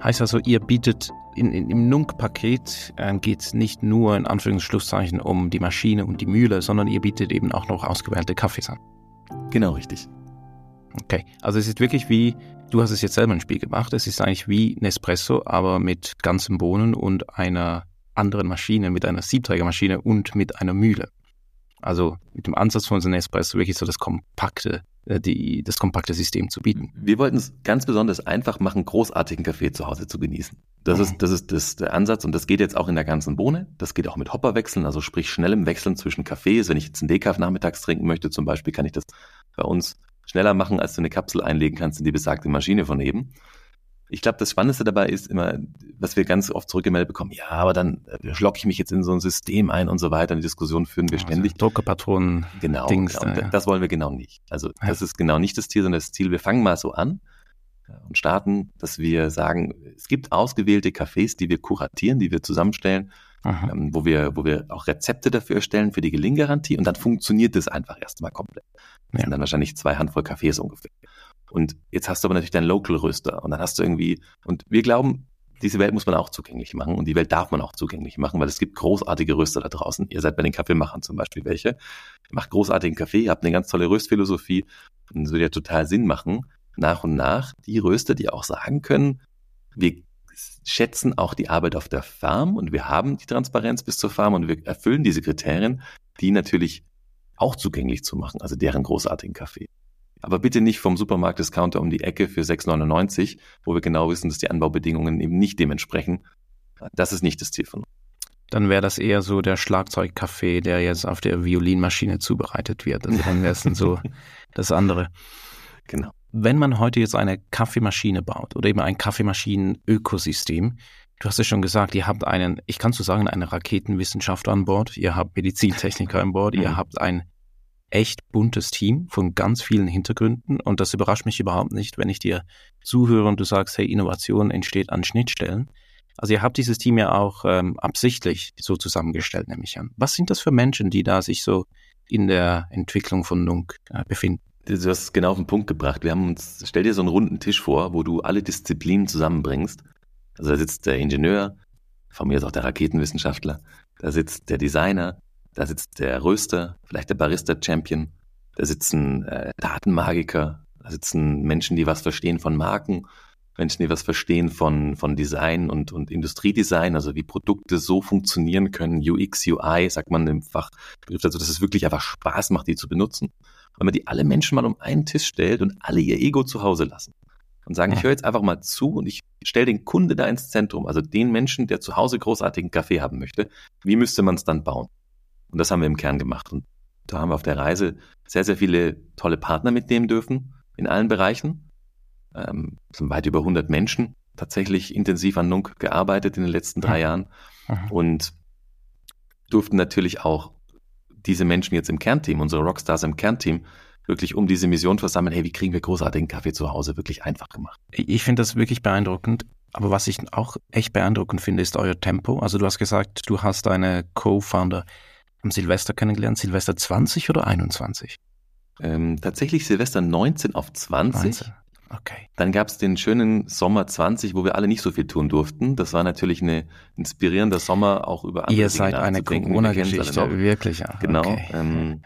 Heißt also, ihr bietet in, in, im Nunk-Paket äh, geht es nicht nur in Anführungsschlusszeichen um die Maschine und die Mühle, sondern ihr bietet eben auch noch ausgewählte Kaffees an. Genau richtig. Okay, also es ist wirklich wie, du hast es jetzt selber ein Spiel gemacht, es ist eigentlich wie Nespresso, aber mit ganzen Bohnen und einer anderen Maschine, mit einer Siebträgermaschine und mit einer Mühle. Also mit dem Ansatz von so Nespresso wirklich so das kompakte, äh, die, das kompakte System zu bieten. Wir wollten es ganz besonders einfach machen, großartigen Kaffee zu Hause zu genießen. Das mhm. ist, das ist das, der Ansatz und das geht jetzt auch in der ganzen Bohne. Das geht auch mit Hopperwechseln, also sprich schnellem Wechseln zwischen Kaffees. Wenn ich jetzt einen Dekaf nachmittags trinken möchte zum Beispiel, kann ich das bei uns schneller machen, als du eine Kapsel einlegen kannst in die besagte Maschine von eben. Ich glaube, das Spannendste dabei ist immer, was wir ganz oft zurückgemeldet bekommen, ja, aber dann äh, schlocke ich mich jetzt in so ein System ein und so weiter. Die Diskussion führen wir also ständig. Druckerpatronen. Genau, Dings, genau. Ja. das wollen wir genau nicht. Also ja. das ist genau nicht das Ziel, sondern das Ziel, wir fangen mal so an und starten, dass wir sagen, es gibt ausgewählte Cafés, die wir kuratieren, die wir zusammenstellen, ähm, wo wir, wo wir auch Rezepte dafür erstellen für die Gelinggarantie und dann funktioniert das einfach erstmal komplett. Ja. sind dann wahrscheinlich zwei Handvoll Kaffees ungefähr. Und jetzt hast du aber natürlich deinen Local-Röster und dann hast du irgendwie, und wir glauben, diese Welt muss man auch zugänglich machen und die Welt darf man auch zugänglich machen, weil es gibt großartige Röster da draußen. Ihr seid bei den Kaffeemachern zum Beispiel welche. Ihr macht großartigen Kaffee, ihr habt eine ganz tolle Röstphilosophie und es würde ja total Sinn machen, nach und nach die Röster, die auch sagen können, wir schätzen auch die Arbeit auf der Farm und wir haben die Transparenz bis zur Farm und wir erfüllen diese Kriterien, die natürlich auch zugänglich zu machen, also deren großartigen Kaffee. Aber bitte nicht vom Supermarkt-Discounter um die Ecke für 6,99, wo wir genau wissen, dass die Anbaubedingungen eben nicht dementsprechend. Das ist nicht das Ziel von uns. Dann wäre das eher so der Schlagzeugkaffee, der jetzt auf der Violinmaschine zubereitet wird. Also dann wäre es dann so das andere. Genau. Wenn man heute jetzt eine Kaffeemaschine baut oder eben ein Kaffeemaschinen-Ökosystem, du hast ja schon gesagt, ihr habt einen, ich kann so sagen, einen Raketenwissenschaftler an Bord, ihr habt Medizintechniker an Bord, ihr mhm. habt ein echt buntes Team von ganz vielen Hintergründen und das überrascht mich überhaupt nicht, wenn ich dir zuhöre und du sagst, hey, Innovation entsteht an Schnittstellen. Also ihr habt dieses Team ja auch ähm, absichtlich so zusammengestellt, nehme ich an. Was sind das für Menschen, die da sich so in der Entwicklung von Nunk äh, befinden? Du hast es genau auf den Punkt gebracht. Wir haben uns, stell dir so einen runden Tisch vor, wo du alle Disziplinen zusammenbringst. Also da sitzt der Ingenieur, von mir ist auch der Raketenwissenschaftler, da sitzt der Designer, da sitzt der Röster, vielleicht der Barista-Champion, da sitzen äh, Datenmagiker, da sitzen Menschen, die was verstehen von Marken, Menschen, die was verstehen von, von Design und, und Industriedesign, also wie Produkte so funktionieren können, UX, UI, sagt man im Fachbegriff, also dass es wirklich einfach Spaß macht, die zu benutzen. Wenn man die alle Menschen mal um einen Tisch stellt und alle ihr Ego zu Hause lassen und sagen, ich höre jetzt einfach mal zu und ich stelle den Kunde da ins Zentrum, also den Menschen, der zu Hause großartigen Kaffee haben möchte, wie müsste man es dann bauen? Und das haben wir im Kern gemacht. Und da haben wir auf der Reise sehr, sehr viele tolle Partner mitnehmen dürfen in allen Bereichen ähm, sind weit über 100 Menschen tatsächlich intensiv an Nunk gearbeitet in den letzten drei Jahren mhm. und durften natürlich auch diese Menschen jetzt im Kernteam, unsere Rockstars im Kernteam, wirklich um diese Mission versammeln, hey, wie kriegen wir großartigen Kaffee zu Hause, wirklich einfach gemacht. Ich finde das wirklich beeindruckend. Aber was ich auch echt beeindruckend finde, ist euer Tempo. Also du hast gesagt, du hast deine Co-Founder am Silvester kennengelernt. Silvester 20 oder 21? Ähm, tatsächlich Silvester 19 auf 20. 19. Okay. Dann gab es den schönen Sommer 20, wo wir alle nicht so viel tun durften. Das war natürlich ein inspirierender Sommer, auch über andere Ihr seid eine Corona-Geschichte, wirklich. Ja. Genau. Okay. Ähm,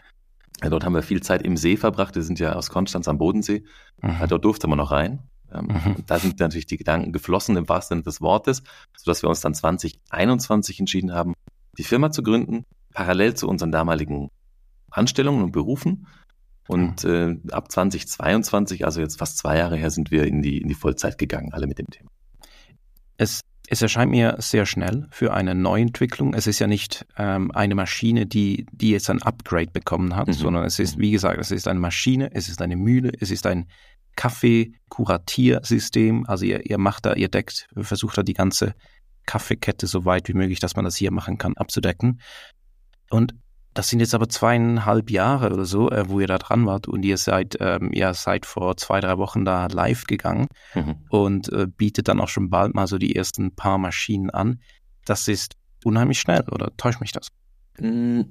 dort haben wir viel Zeit im See verbracht. Wir sind ja aus Konstanz am Bodensee. Mhm. Ja, dort durfte man noch rein. Ähm, mhm. Da sind natürlich die Gedanken geflossen im wahrsten Sinne des Wortes, sodass wir uns dann 2021 entschieden haben, die Firma zu gründen, parallel zu unseren damaligen Anstellungen und Berufen und äh, ab 2022, also jetzt fast zwei Jahre her, sind wir in die, in die Vollzeit gegangen, alle mit dem Thema. Es, es erscheint mir sehr schnell für eine Neuentwicklung. Es ist ja nicht ähm, eine Maschine, die, die jetzt ein Upgrade bekommen hat, mhm. sondern es ist, wie gesagt, es ist eine Maschine, es ist eine Mühle, es ist ein Kaffee-Kuratiersystem. Also ihr, ihr macht da, ihr deckt, versucht da die ganze Kaffeekette so weit wie möglich, dass man das hier machen kann, abzudecken. Und das sind jetzt aber zweieinhalb Jahre oder so, äh, wo ihr da dran wart und ihr seid, ähm, ihr seid vor zwei, drei Wochen da live gegangen mhm. und äh, bietet dann auch schon bald mal so die ersten paar Maschinen an. Das ist unheimlich schnell, oder täuscht mich das? Mm.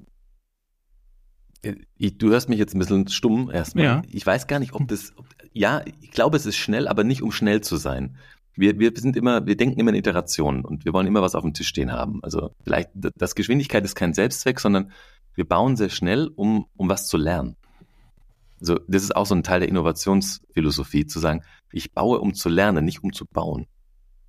Ich, du hörst mich jetzt ein bisschen stumm erstmal. Ja. Ich weiß gar nicht, ob das, ob, ja, ich glaube, es ist schnell, aber nicht um schnell zu sein. Wir, wir sind immer, wir denken immer in Iterationen und wir wollen immer was auf dem Tisch stehen haben. Also vielleicht, das Geschwindigkeit ist kein Selbstzweck, sondern wir bauen sehr schnell, um, um was zu lernen. Also das ist auch so ein Teil der Innovationsphilosophie, zu sagen, ich baue, um zu lernen, nicht um zu bauen.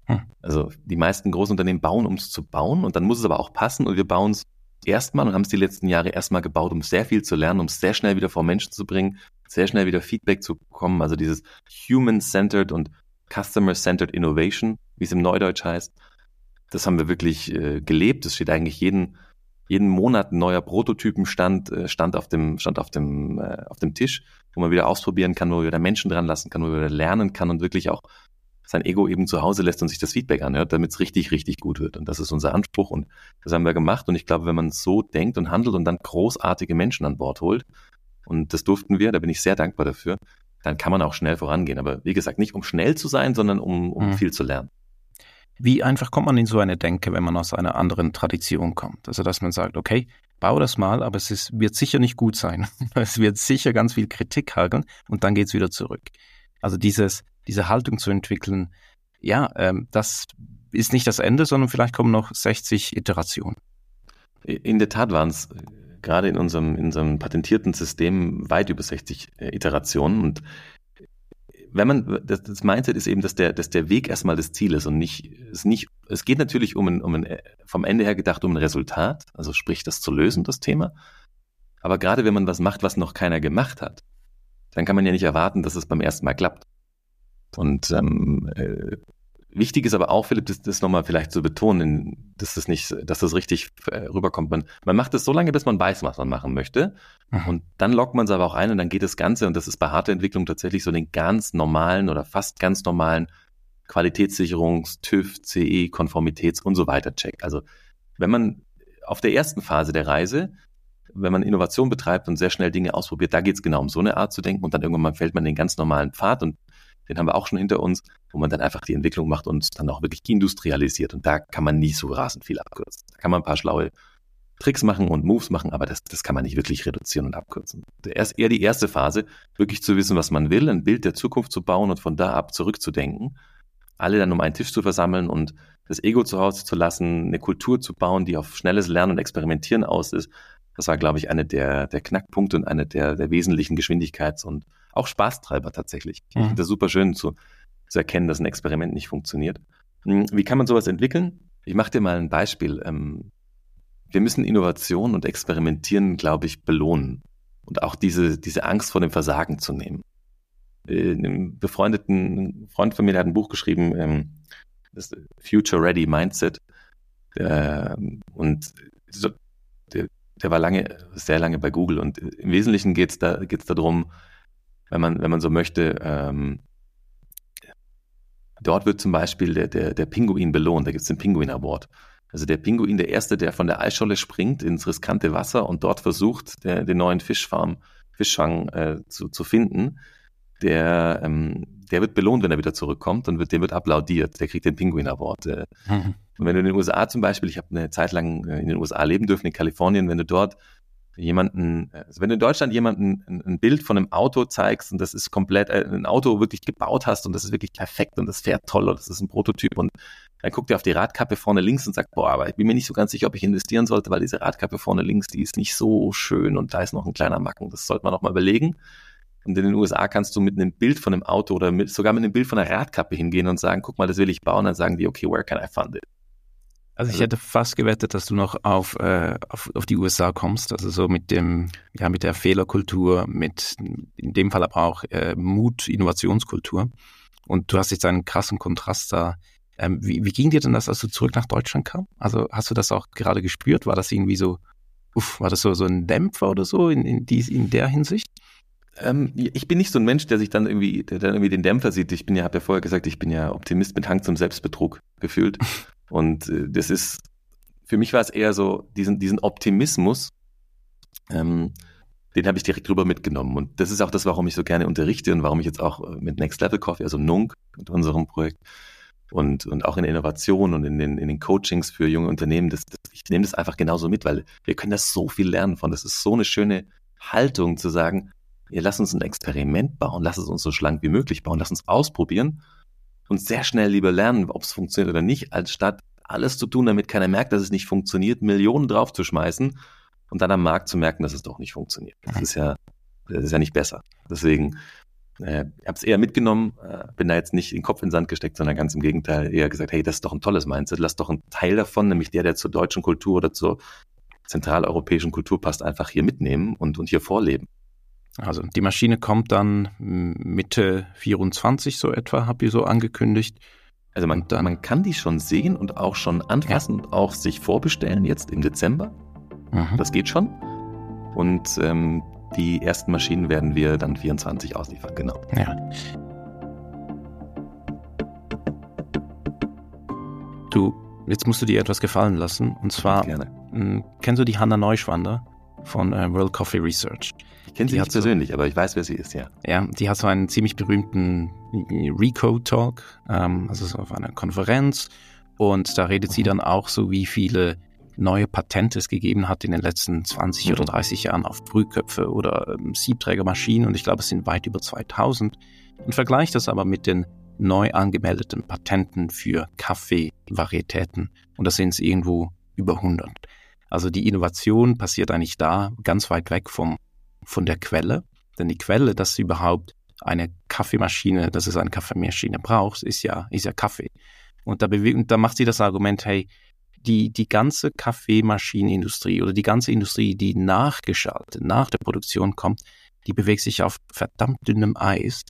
Hm. Also die meisten großen Unternehmen bauen, um es zu bauen und dann muss es aber auch passen und wir bauen es erstmal und haben es die letzten Jahre erstmal gebaut, um sehr viel zu lernen, um es sehr schnell wieder vor Menschen zu bringen, sehr schnell wieder Feedback zu bekommen, also dieses Human-Centered und Customer-Centered Innovation, wie es im Neudeutsch heißt. Das haben wir wirklich äh, gelebt. Das steht eigentlich jeden jeden Monat ein neuer Prototypenstand äh, stand auf dem stand auf dem äh, auf dem Tisch, wo man wieder ausprobieren kann, wo man wieder Menschen dran lassen kann, wo man wieder lernen kann und wirklich auch sein Ego eben zu Hause lässt und sich das Feedback anhört, damit es richtig richtig gut wird. Und das ist unser Anspruch und das haben wir gemacht. Und ich glaube, wenn man so denkt und handelt und dann großartige Menschen an Bord holt und das durften wir, da bin ich sehr dankbar dafür, dann kann man auch schnell vorangehen. Aber wie gesagt, nicht um schnell zu sein, sondern um, um mhm. viel zu lernen. Wie einfach kommt man in so eine Denke, wenn man aus einer anderen Tradition kommt? Also, dass man sagt, okay, bau das mal, aber es ist, wird sicher nicht gut sein. es wird sicher ganz viel Kritik hageln und dann geht's wieder zurück. Also dieses, diese Haltung zu entwickeln, ja, ähm, das ist nicht das Ende, sondern vielleicht kommen noch 60 Iterationen. In der Tat waren es äh, gerade in unserem, in unserem patentierten System weit über 60 äh, Iterationen und wenn man, das, das Mindset ist eben, dass der, dass der Weg erstmal das Ziel ist und nicht, es nicht, es geht natürlich um ein, um ein, vom Ende her gedacht um ein Resultat, also sprich das zu lösen, das Thema. Aber gerade wenn man was macht, was noch keiner gemacht hat, dann kann man ja nicht erwarten, dass es beim ersten Mal klappt. Und ähm, äh, Wichtig ist aber auch, Philipp, das, das nochmal vielleicht zu betonen, dass das nicht, dass das richtig äh, rüberkommt. Man, man macht es so lange, bis man weiß, was man machen möchte. Mhm. Und dann lockt man es aber auch ein und dann geht das Ganze, und das ist bei harter Entwicklung tatsächlich so den ganz normalen oder fast ganz normalen Qualitätssicherungs-, TÜV, CE, Konformitäts- und so weiter Check. Also wenn man auf der ersten Phase der Reise wenn man Innovation betreibt und sehr schnell Dinge ausprobiert, da geht es genau um so eine Art zu denken und dann irgendwann mal fällt man den ganz normalen Pfad und den haben wir auch schon hinter uns, wo man dann einfach die Entwicklung macht und dann auch wirklich industrialisiert. Und da kann man nicht so rasend viel abkürzen. Da kann man ein paar schlaue Tricks machen und Moves machen, aber das, das kann man nicht wirklich reduzieren und abkürzen. Erst eher die erste Phase, wirklich zu wissen, was man will, ein Bild der Zukunft zu bauen und von da ab zurückzudenken, alle dann um einen Tisch zu versammeln und das Ego zu Hause zu lassen, eine Kultur zu bauen, die auf schnelles Lernen und Experimentieren aus ist. Das war, glaube ich, eine der, der Knackpunkte und eine der, der wesentlichen Geschwindigkeits- und auch Spaßtreiber tatsächlich. Ich mhm. finde das super schön zu, zu erkennen, dass ein Experiment nicht funktioniert. Hm, wie kann man sowas entwickeln? Ich mache dir mal ein Beispiel. Ähm, wir müssen Innovation und Experimentieren, glaube ich, belohnen und auch diese, diese Angst vor dem Versagen zu nehmen. Äh, ein befreundeten Freund von mir, der hat ein Buch geschrieben, ähm, das Future Ready Mindset. und der, der war lange, sehr lange bei Google und im Wesentlichen geht es da, geht's darum, wenn man, wenn man so möchte, ähm, dort wird zum Beispiel der, der, der Pinguin belohnt, da gibt es den Pinguin Award. Also der Pinguin, der erste, der von der Eisscholle springt ins riskante Wasser und dort versucht, der, den neuen Fischfarm, Fischfang äh, zu, zu finden, der, ähm, der wird belohnt, wenn er wieder zurückkommt und wird, der wird applaudiert. Der kriegt den Pinguin Award. Äh. Mhm. Und wenn du in den USA zum Beispiel, ich habe eine Zeit lang äh, in den USA leben dürfen, in Kalifornien, wenn du dort jemanden, also wenn du in Deutschland jemanden ein, ein, Bild von einem Auto zeigst und das ist komplett äh, ein Auto wirklich gebaut hast und das ist wirklich perfekt und das fährt toll und das ist ein Prototyp und dann guckt er auf die Radkappe vorne links und sagt, boah, aber ich bin mir nicht so ganz sicher, ob ich investieren sollte, weil diese Radkappe vorne links, die ist nicht so schön und da ist noch ein kleiner Macken. Das sollte man noch mal überlegen. Und in den USA kannst du mit einem Bild von einem Auto oder mit, sogar mit einem Bild von einer Radkappe hingehen und sagen, guck mal, das will ich bauen. Dann sagen die, okay, where can I fund it? Also ich also hätte fast gewettet, dass du noch auf, äh, auf, auf die USA kommst, also so mit dem, ja, mit der Fehlerkultur, mit in dem Fall aber auch äh, Mut, Innovationskultur. Und du hast jetzt einen krassen Kontrast da. Ähm, wie, wie ging dir denn das, als du zurück nach Deutschland kam? Also hast du das auch gerade gespürt? War das irgendwie so, uff, war das so, so ein Dämpfer oder so in, in, die, in der Hinsicht? Ähm, ich bin nicht so ein Mensch, der sich dann irgendwie, der dann irgendwie den Dämpfer sieht. Ich bin ja, habe ja vorher gesagt, ich bin ja Optimist mit Hang zum Selbstbetrug gefühlt. Und äh, das ist, für mich war es eher so, diesen, diesen Optimismus, ähm, den habe ich direkt drüber mitgenommen. Und das ist auch das, warum ich so gerne unterrichte und warum ich jetzt auch äh, mit Next Level Coffee, also Nunk, mit unserem Projekt und, und auch in Innovation und in den, in den Coachings für junge Unternehmen, das, das, ich nehme das einfach genauso mit, weil wir können das so viel lernen von. Das ist so eine schöne Haltung zu sagen, ihr lasst uns ein Experiment bauen, lasst es uns so schlank wie möglich bauen, lasst uns ausprobieren und sehr schnell lieber lernen, ob es funktioniert oder nicht, als statt alles zu tun, damit keiner merkt, dass es nicht funktioniert, Millionen draufzuschmeißen und dann am Markt zu merken, dass es doch nicht funktioniert. Das ist ja, das ist ja nicht besser. Deswegen, äh, ich habe es eher mitgenommen, äh, bin da jetzt nicht den Kopf in den Sand gesteckt, sondern ganz im Gegenteil eher gesagt, hey, das ist doch ein tolles Mindset, lass doch einen Teil davon, nämlich der, der zur deutschen Kultur oder zur zentraleuropäischen Kultur passt, einfach hier mitnehmen und, und hier vorleben. Also die Maschine kommt dann Mitte 24 so etwa, habt ihr so angekündigt. Also man, dann, man kann die schon sehen und auch schon anfassen ja. und auch sich vorbestellen jetzt im Dezember. Mhm. Das geht schon. Und ähm, die ersten Maschinen werden wir dann 24 ausliefern, genau. Ja. Du, jetzt musst du dir etwas gefallen lassen. Und zwar, Gerne. Mh, kennst du die Hanna Neuschwander von äh, World Coffee Research? Ich kenne sie nicht persönlich, so, aber ich weiß, wer sie ist, ja. Ja, die hat so einen ziemlich berühmten Recode-Talk, ähm, also so auf einer Konferenz. Und da redet mhm. sie dann auch so, wie viele neue Patente es gegeben hat in den letzten 20 mhm. oder 30 Jahren auf Brühköpfe oder ähm, Siebträgermaschinen. Und ich glaube, es sind weit über 2000. Und vergleicht das aber mit den neu angemeldeten Patenten für Kaffeevarietäten. Und das sind es irgendwo über 100. Also die Innovation passiert eigentlich da, ganz weit weg vom von der Quelle. Denn die Quelle, dass du überhaupt eine Kaffeemaschine, dass es eine Kaffeemaschine brauchst, ist ja, ist ja Kaffee. Und da, bewegt, da macht sie das Argument, hey, die, die ganze Kaffeemaschinenindustrie oder die ganze Industrie, die nachgeschaltet, nach der Produktion kommt, die bewegt sich auf verdammt dünnem Eis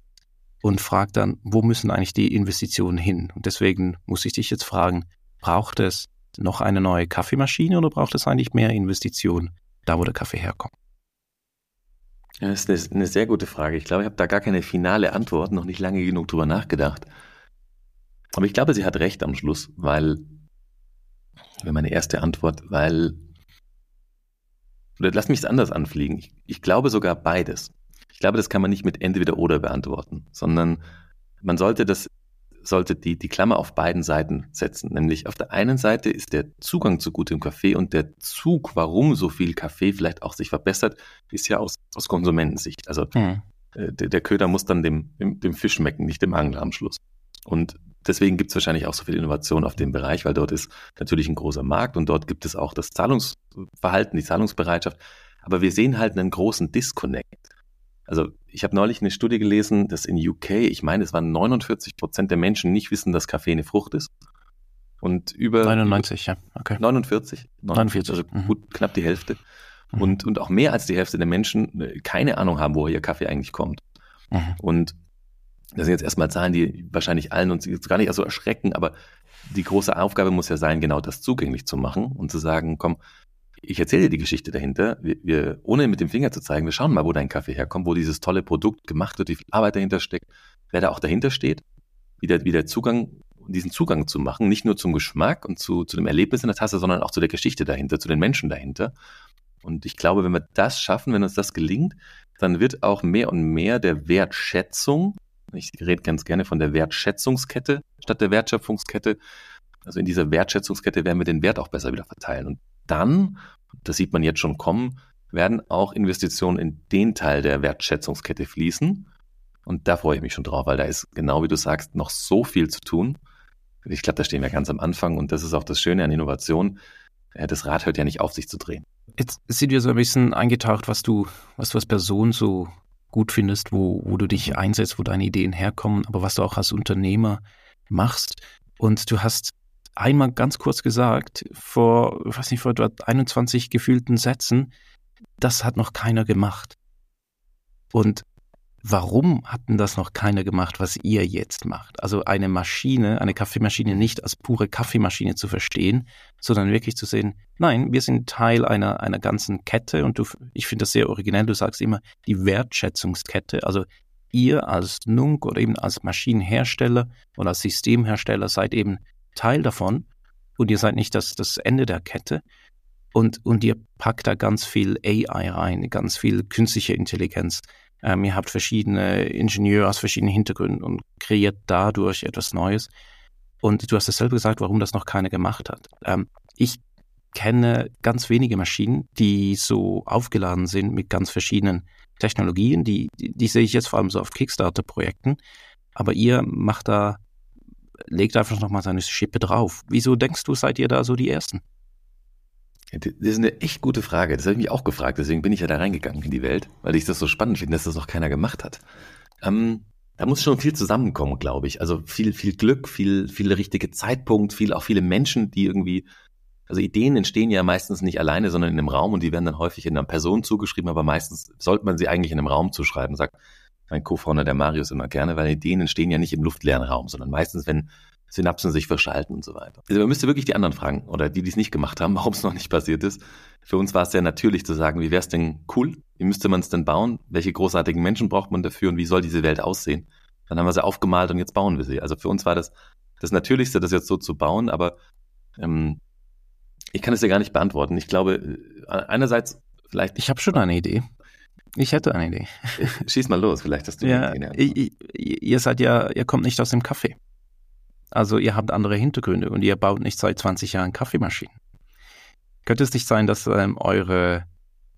und fragt dann, wo müssen eigentlich die Investitionen hin? Und deswegen muss ich dich jetzt fragen, braucht es noch eine neue Kaffeemaschine oder braucht es eigentlich mehr Investitionen da, wo der Kaffee herkommt? Das ist eine, sehr gute Frage. Ich glaube, ich habe da gar keine finale Antwort, noch nicht lange genug drüber nachgedacht. Aber ich glaube, sie hat recht am Schluss, weil, wäre meine erste Antwort, weil oder lass mich es anders anfliegen. Ich, ich glaube sogar beides. Ich glaube, das kann man nicht mit entweder oder beantworten, sondern man sollte das sollte die, die Klammer auf beiden Seiten setzen. Nämlich auf der einen Seite ist der Zugang zu gutem Kaffee und der Zug, warum so viel Kaffee vielleicht auch sich verbessert, ist ja aus, aus Konsumentensicht. Also hm. äh, der, der, Köder muss dann dem, dem, dem Fisch schmecken, nicht dem Angler am Schluss. Und deswegen gibt es wahrscheinlich auch so viel Innovation auf dem Bereich, weil dort ist natürlich ein großer Markt und dort gibt es auch das Zahlungsverhalten, die Zahlungsbereitschaft. Aber wir sehen halt einen großen Disconnect. Also ich habe neulich eine Studie gelesen, dass in UK, ich meine, es waren 49 Prozent der Menschen nicht wissen, dass Kaffee eine Frucht ist. Und über 99, ja, okay. 49, 49 also mhm. gut knapp die Hälfte. Mhm. Und, und auch mehr als die Hälfte der Menschen äh, keine Ahnung haben, woher ihr Kaffee eigentlich kommt. Mhm. Und das sind jetzt erstmal Zahlen, die wahrscheinlich allen uns gar nicht so erschrecken, aber die große Aufgabe muss ja sein, genau das zugänglich zu machen und zu sagen, komm, ich erzähle dir die Geschichte dahinter. Wir, wir, ohne mit dem Finger zu zeigen, wir schauen mal, wo dein Kaffee herkommt, wo dieses tolle Produkt gemacht wird, wie viel Arbeit dahinter steckt, wer da auch dahinter steht, wie der, wie der Zugang, diesen Zugang zu machen, nicht nur zum Geschmack und zu, zu dem Erlebnis in der Tasse, sondern auch zu der Geschichte dahinter, zu den Menschen dahinter. Und ich glaube, wenn wir das schaffen, wenn uns das gelingt, dann wird auch mehr und mehr der Wertschätzung, ich rede ganz gerne von der Wertschätzungskette statt der Wertschöpfungskette, also in dieser Wertschätzungskette werden wir den Wert auch besser wieder verteilen. Und dann, das sieht man jetzt schon kommen, werden auch Investitionen in den Teil der Wertschätzungskette fließen. Und da freue ich mich schon drauf, weil da ist genau wie du sagst noch so viel zu tun. Ich glaube, da stehen wir ganz am Anfang und das ist auch das Schöne an Innovation. Das Rad hört ja nicht auf, sich zu drehen. Jetzt sind wir so ein bisschen eingetaucht, was du, was du als Person so gut findest, wo, wo du dich einsetzt, wo deine Ideen herkommen, aber was du auch als Unternehmer machst. Und du hast einmal ganz kurz gesagt, vor, weiß nicht, vor 21 gefühlten Sätzen, das hat noch keiner gemacht. Und warum hat denn das noch keiner gemacht, was ihr jetzt macht? Also eine Maschine, eine Kaffeemaschine nicht als pure Kaffeemaschine zu verstehen, sondern wirklich zu sehen, nein, wir sind Teil einer, einer ganzen Kette und du, ich finde das sehr originell, du sagst immer die Wertschätzungskette, also ihr als Nunk oder eben als Maschinenhersteller oder als Systemhersteller seid eben Teil davon und ihr seid nicht das, das Ende der Kette. Und, und ihr packt da ganz viel AI rein, ganz viel künstliche Intelligenz. Ähm, ihr habt verschiedene Ingenieure aus verschiedenen Hintergründen und kreiert dadurch etwas Neues. Und du hast es selber gesagt, warum das noch keiner gemacht hat. Ähm, ich kenne ganz wenige Maschinen, die so aufgeladen sind mit ganz verschiedenen Technologien. Die, die, die sehe ich jetzt vor allem so auf Kickstarter-Projekten. Aber ihr macht da legt einfach nochmal seine Schippe drauf. Wieso denkst du, seid ihr da so die Ersten? Das ist eine echt gute Frage. Das habe ich mich auch gefragt. Deswegen bin ich ja da reingegangen in die Welt, weil ich das so spannend finde, dass das noch keiner gemacht hat. Ähm, da muss schon viel zusammenkommen, glaube ich. Also viel, viel Glück, viel, viel richtige Zeitpunkt, viel, auch viele Menschen, die irgendwie, also Ideen entstehen ja meistens nicht alleine, sondern in einem Raum und die werden dann häufig in einer Person zugeschrieben, aber meistens sollte man sie eigentlich in einem Raum zuschreiben. Sagt, mein Co-Founder, der Marius, immer gerne, weil Ideen entstehen ja nicht im luftleeren Raum, sondern meistens, wenn Synapsen sich verschalten und so weiter. Also man müsste wirklich die anderen fragen oder die, die es nicht gemacht haben, warum es noch nicht passiert ist. Für uns war es sehr natürlich zu sagen, wie wäre es denn cool? Wie müsste man es denn bauen? Welche großartigen Menschen braucht man dafür und wie soll diese Welt aussehen? Dann haben wir sie aufgemalt und jetzt bauen wir sie. Also für uns war das das Natürlichste, das jetzt so zu bauen, aber ähm, ich kann es ja gar nicht beantworten. Ich glaube, äh, einerseits vielleicht. Ich habe schon eine Idee. Ich hätte eine Idee. Schieß mal los, vielleicht hast du ja, eine Idee. Ihr seid ja, ihr kommt nicht aus dem Kaffee. Also ihr habt andere Hintergründe und ihr baut nicht seit 20 Jahren Kaffeemaschinen. Könnte es nicht sein, dass ähm, eure,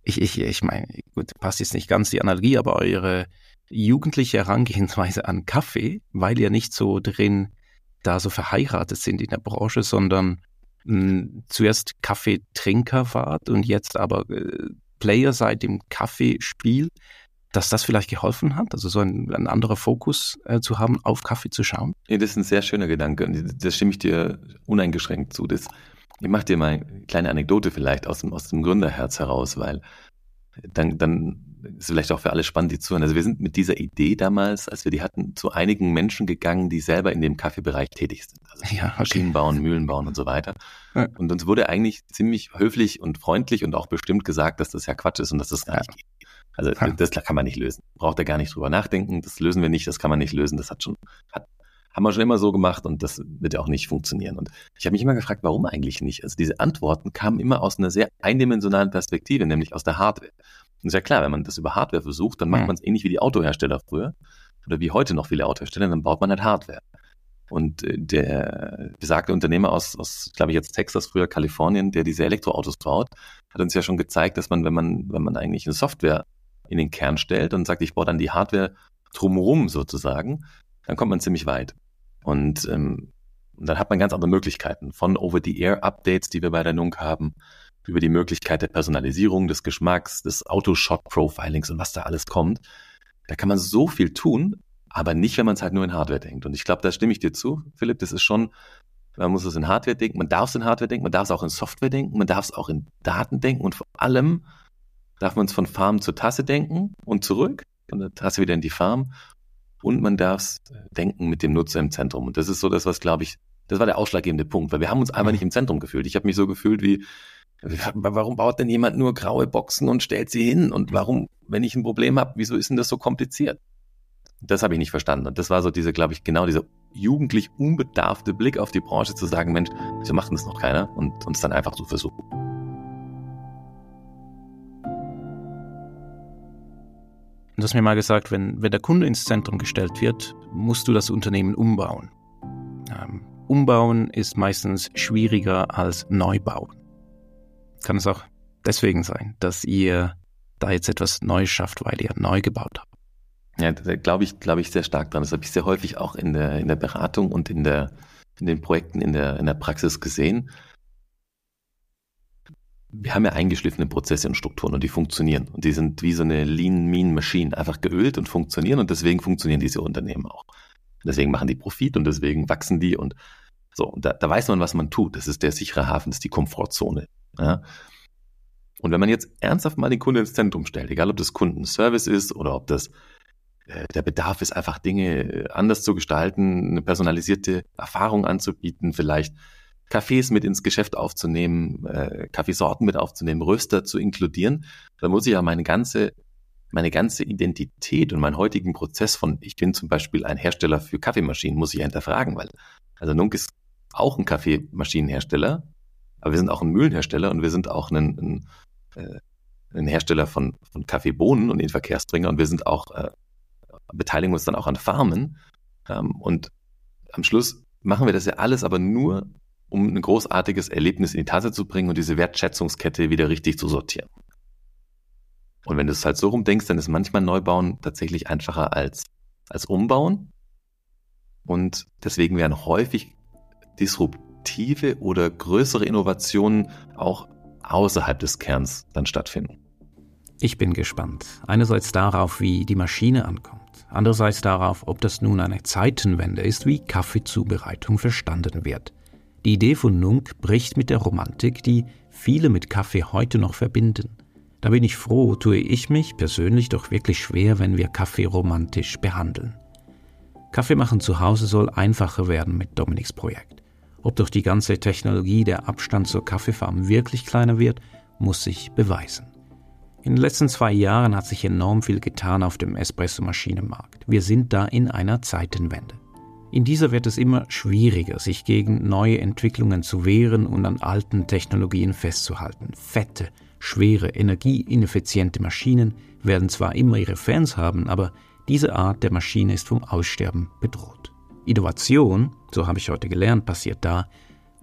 ich, ich, ich meine, gut, passt jetzt nicht ganz die Analogie, aber eure jugendliche Herangehensweise an Kaffee, weil ihr nicht so drin da so verheiratet sind in der Branche, sondern mh, hm, zuerst Kaffeetrinker wart und jetzt aber äh, Player seid im Kaffeespiel, dass das vielleicht geholfen hat, also so ein, ein anderer Fokus äh, zu haben, auf Kaffee zu schauen? Ja, das ist ein sehr schöner Gedanke und das stimme ich dir uneingeschränkt zu. Das, ich mache dir mal eine kleine Anekdote vielleicht aus dem, aus dem Gründerherz heraus, weil dann, dann ist vielleicht auch für alle spannend, die zuhören. Also wir sind mit dieser Idee damals, als wir die hatten, zu einigen Menschen gegangen, die selber in dem Kaffeebereich tätig sind. Also ja, okay. Maschinen bauen, Mühlen bauen und so weiter. Ja. Und uns wurde eigentlich ziemlich höflich und freundlich und auch bestimmt gesagt, dass das ja Quatsch ist und dass das gar nicht geht. Also ja. das kann man nicht lösen. Braucht er gar nicht drüber nachdenken. Das lösen wir nicht, das kann man nicht lösen. Das hat schon, hat, haben wir schon immer so gemacht und das wird ja auch nicht funktionieren. Und ich habe mich immer gefragt, warum eigentlich nicht? Also diese Antworten kamen immer aus einer sehr eindimensionalen Perspektive, nämlich aus der Hardware. Und ist ja klar, wenn man das über Hardware versucht, dann macht mhm. man es ähnlich wie die Autohersteller früher oder wie heute noch viele Autohersteller, dann baut man halt Hardware. Und äh, der besagte Unternehmer aus, aus glaube ich jetzt Texas, früher Kalifornien, der diese Elektroautos baut, hat uns ja schon gezeigt, dass man, wenn man, wenn man eigentlich eine Software in den Kern stellt und sagt, ich baue dann die Hardware drumherum sozusagen, dann kommt man ziemlich weit. Und ähm, dann hat man ganz andere Möglichkeiten von Over-the-Air-Updates, die wir bei der Nunk haben, über die Möglichkeit der Personalisierung, des Geschmacks, des Auto-Shop-Profilings und was da alles kommt. Da kann man so viel tun, aber nicht, wenn man es halt nur in Hardware denkt. Und ich glaube, da stimme ich dir zu, Philipp, das ist schon, man muss es in Hardware denken, man darf es in Hardware denken, man darf es auch in Software denken, man darf es auch in Daten denken und vor allem darf man es von Farm zur Tasse denken und zurück, von der Tasse wieder in die Farm und man darf es denken mit dem Nutzer im Zentrum. Und das ist so das, was, glaube ich, das war der ausschlaggebende Punkt, weil wir haben uns einfach nicht im Zentrum gefühlt. Ich habe mich so gefühlt wie, warum baut denn jemand nur graue Boxen und stellt sie hin? Und warum, wenn ich ein Problem habe, wieso ist denn das so kompliziert? Das habe ich nicht verstanden. Und das war so diese, glaube ich, genau dieser jugendlich unbedarfte Blick auf die Branche zu sagen, Mensch, wieso macht das noch keiner? Und uns dann einfach zu versuchen. Du hast mir mal gesagt, wenn, wenn der Kunde ins Zentrum gestellt wird, musst du das Unternehmen umbauen. Ähm, umbauen ist meistens schwieriger als Neubauen. Kann es auch deswegen sein, dass ihr da jetzt etwas Neues schafft, weil ihr neu gebaut habt? Ja, da glaube ich, glaube ich sehr stark dran. Das habe ich sehr häufig auch in der, in der Beratung und in der, in den Projekten in der, in der Praxis gesehen. Wir haben ja eingeschliffene Prozesse und Strukturen und die funktionieren. Und die sind wie so eine Lean Mean Machine, einfach geölt und funktionieren und deswegen funktionieren diese Unternehmen auch. Deswegen machen die Profit und deswegen wachsen die und so. Und da, da weiß man, was man tut. Das ist der sichere Hafen, das ist die Komfortzone. Ja? Und wenn man jetzt ernsthaft mal den Kunden ins Zentrum stellt, egal ob das Kundenservice ist oder ob das der Bedarf ist einfach Dinge äh, anders zu gestalten, eine personalisierte Erfahrung anzubieten, vielleicht Kaffees mit ins Geschäft aufzunehmen, äh, Kaffeesorten mit aufzunehmen, Röster zu inkludieren, dann muss ich ja meine ganze, meine ganze Identität und meinen heutigen Prozess von, ich bin zum Beispiel ein Hersteller für Kaffeemaschinen, muss ich ja hinterfragen, weil, also Nunk ist auch ein Kaffeemaschinenhersteller, aber wir sind auch ein Mühlenhersteller und wir sind auch ein, ein, äh, ein Hersteller von, von Kaffeebohnen und den Verkehrsbringer und wir sind auch äh, beteiligen uns dann auch an Farmen. Ähm, und am Schluss machen wir das ja alles aber nur, um ein großartiges Erlebnis in die Tasse zu bringen und diese Wertschätzungskette wieder richtig zu sortieren. Und wenn du es halt so rumdenkst, dann ist manchmal Neubauen tatsächlich einfacher als, als Umbauen. Und deswegen werden häufig disruptive oder größere Innovationen auch außerhalb des Kerns dann stattfinden. Ich bin gespannt. Einerseits darauf, wie die Maschine ankommt andererseits darauf, ob das nun eine Zeitenwende ist, wie Kaffeezubereitung verstanden wird. Die Idee von Nunk bricht mit der Romantik, die viele mit Kaffee heute noch verbinden. Da bin ich froh, tue ich mich persönlich doch wirklich schwer, wenn wir Kaffee romantisch behandeln. Kaffee machen zu Hause soll einfacher werden mit Dominiks Projekt. Ob durch die ganze Technologie der Abstand zur Kaffeefarm wirklich kleiner wird, muss sich beweisen. In den letzten zwei Jahren hat sich enorm viel getan auf dem Espresso-Maschinenmarkt. Wir sind da in einer Zeitenwende. In dieser wird es immer schwieriger, sich gegen neue Entwicklungen zu wehren und an alten Technologien festzuhalten. Fette, schwere, energieineffiziente Maschinen werden zwar immer ihre Fans haben, aber diese Art der Maschine ist vom Aussterben bedroht. Innovation, so habe ich heute gelernt, passiert da,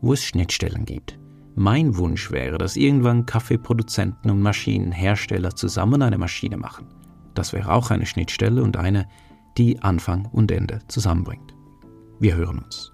wo es Schnittstellen gibt. Mein Wunsch wäre, dass irgendwann Kaffeeproduzenten und Maschinenhersteller zusammen eine Maschine machen. Das wäre auch eine Schnittstelle und eine, die Anfang und Ende zusammenbringt. Wir hören uns.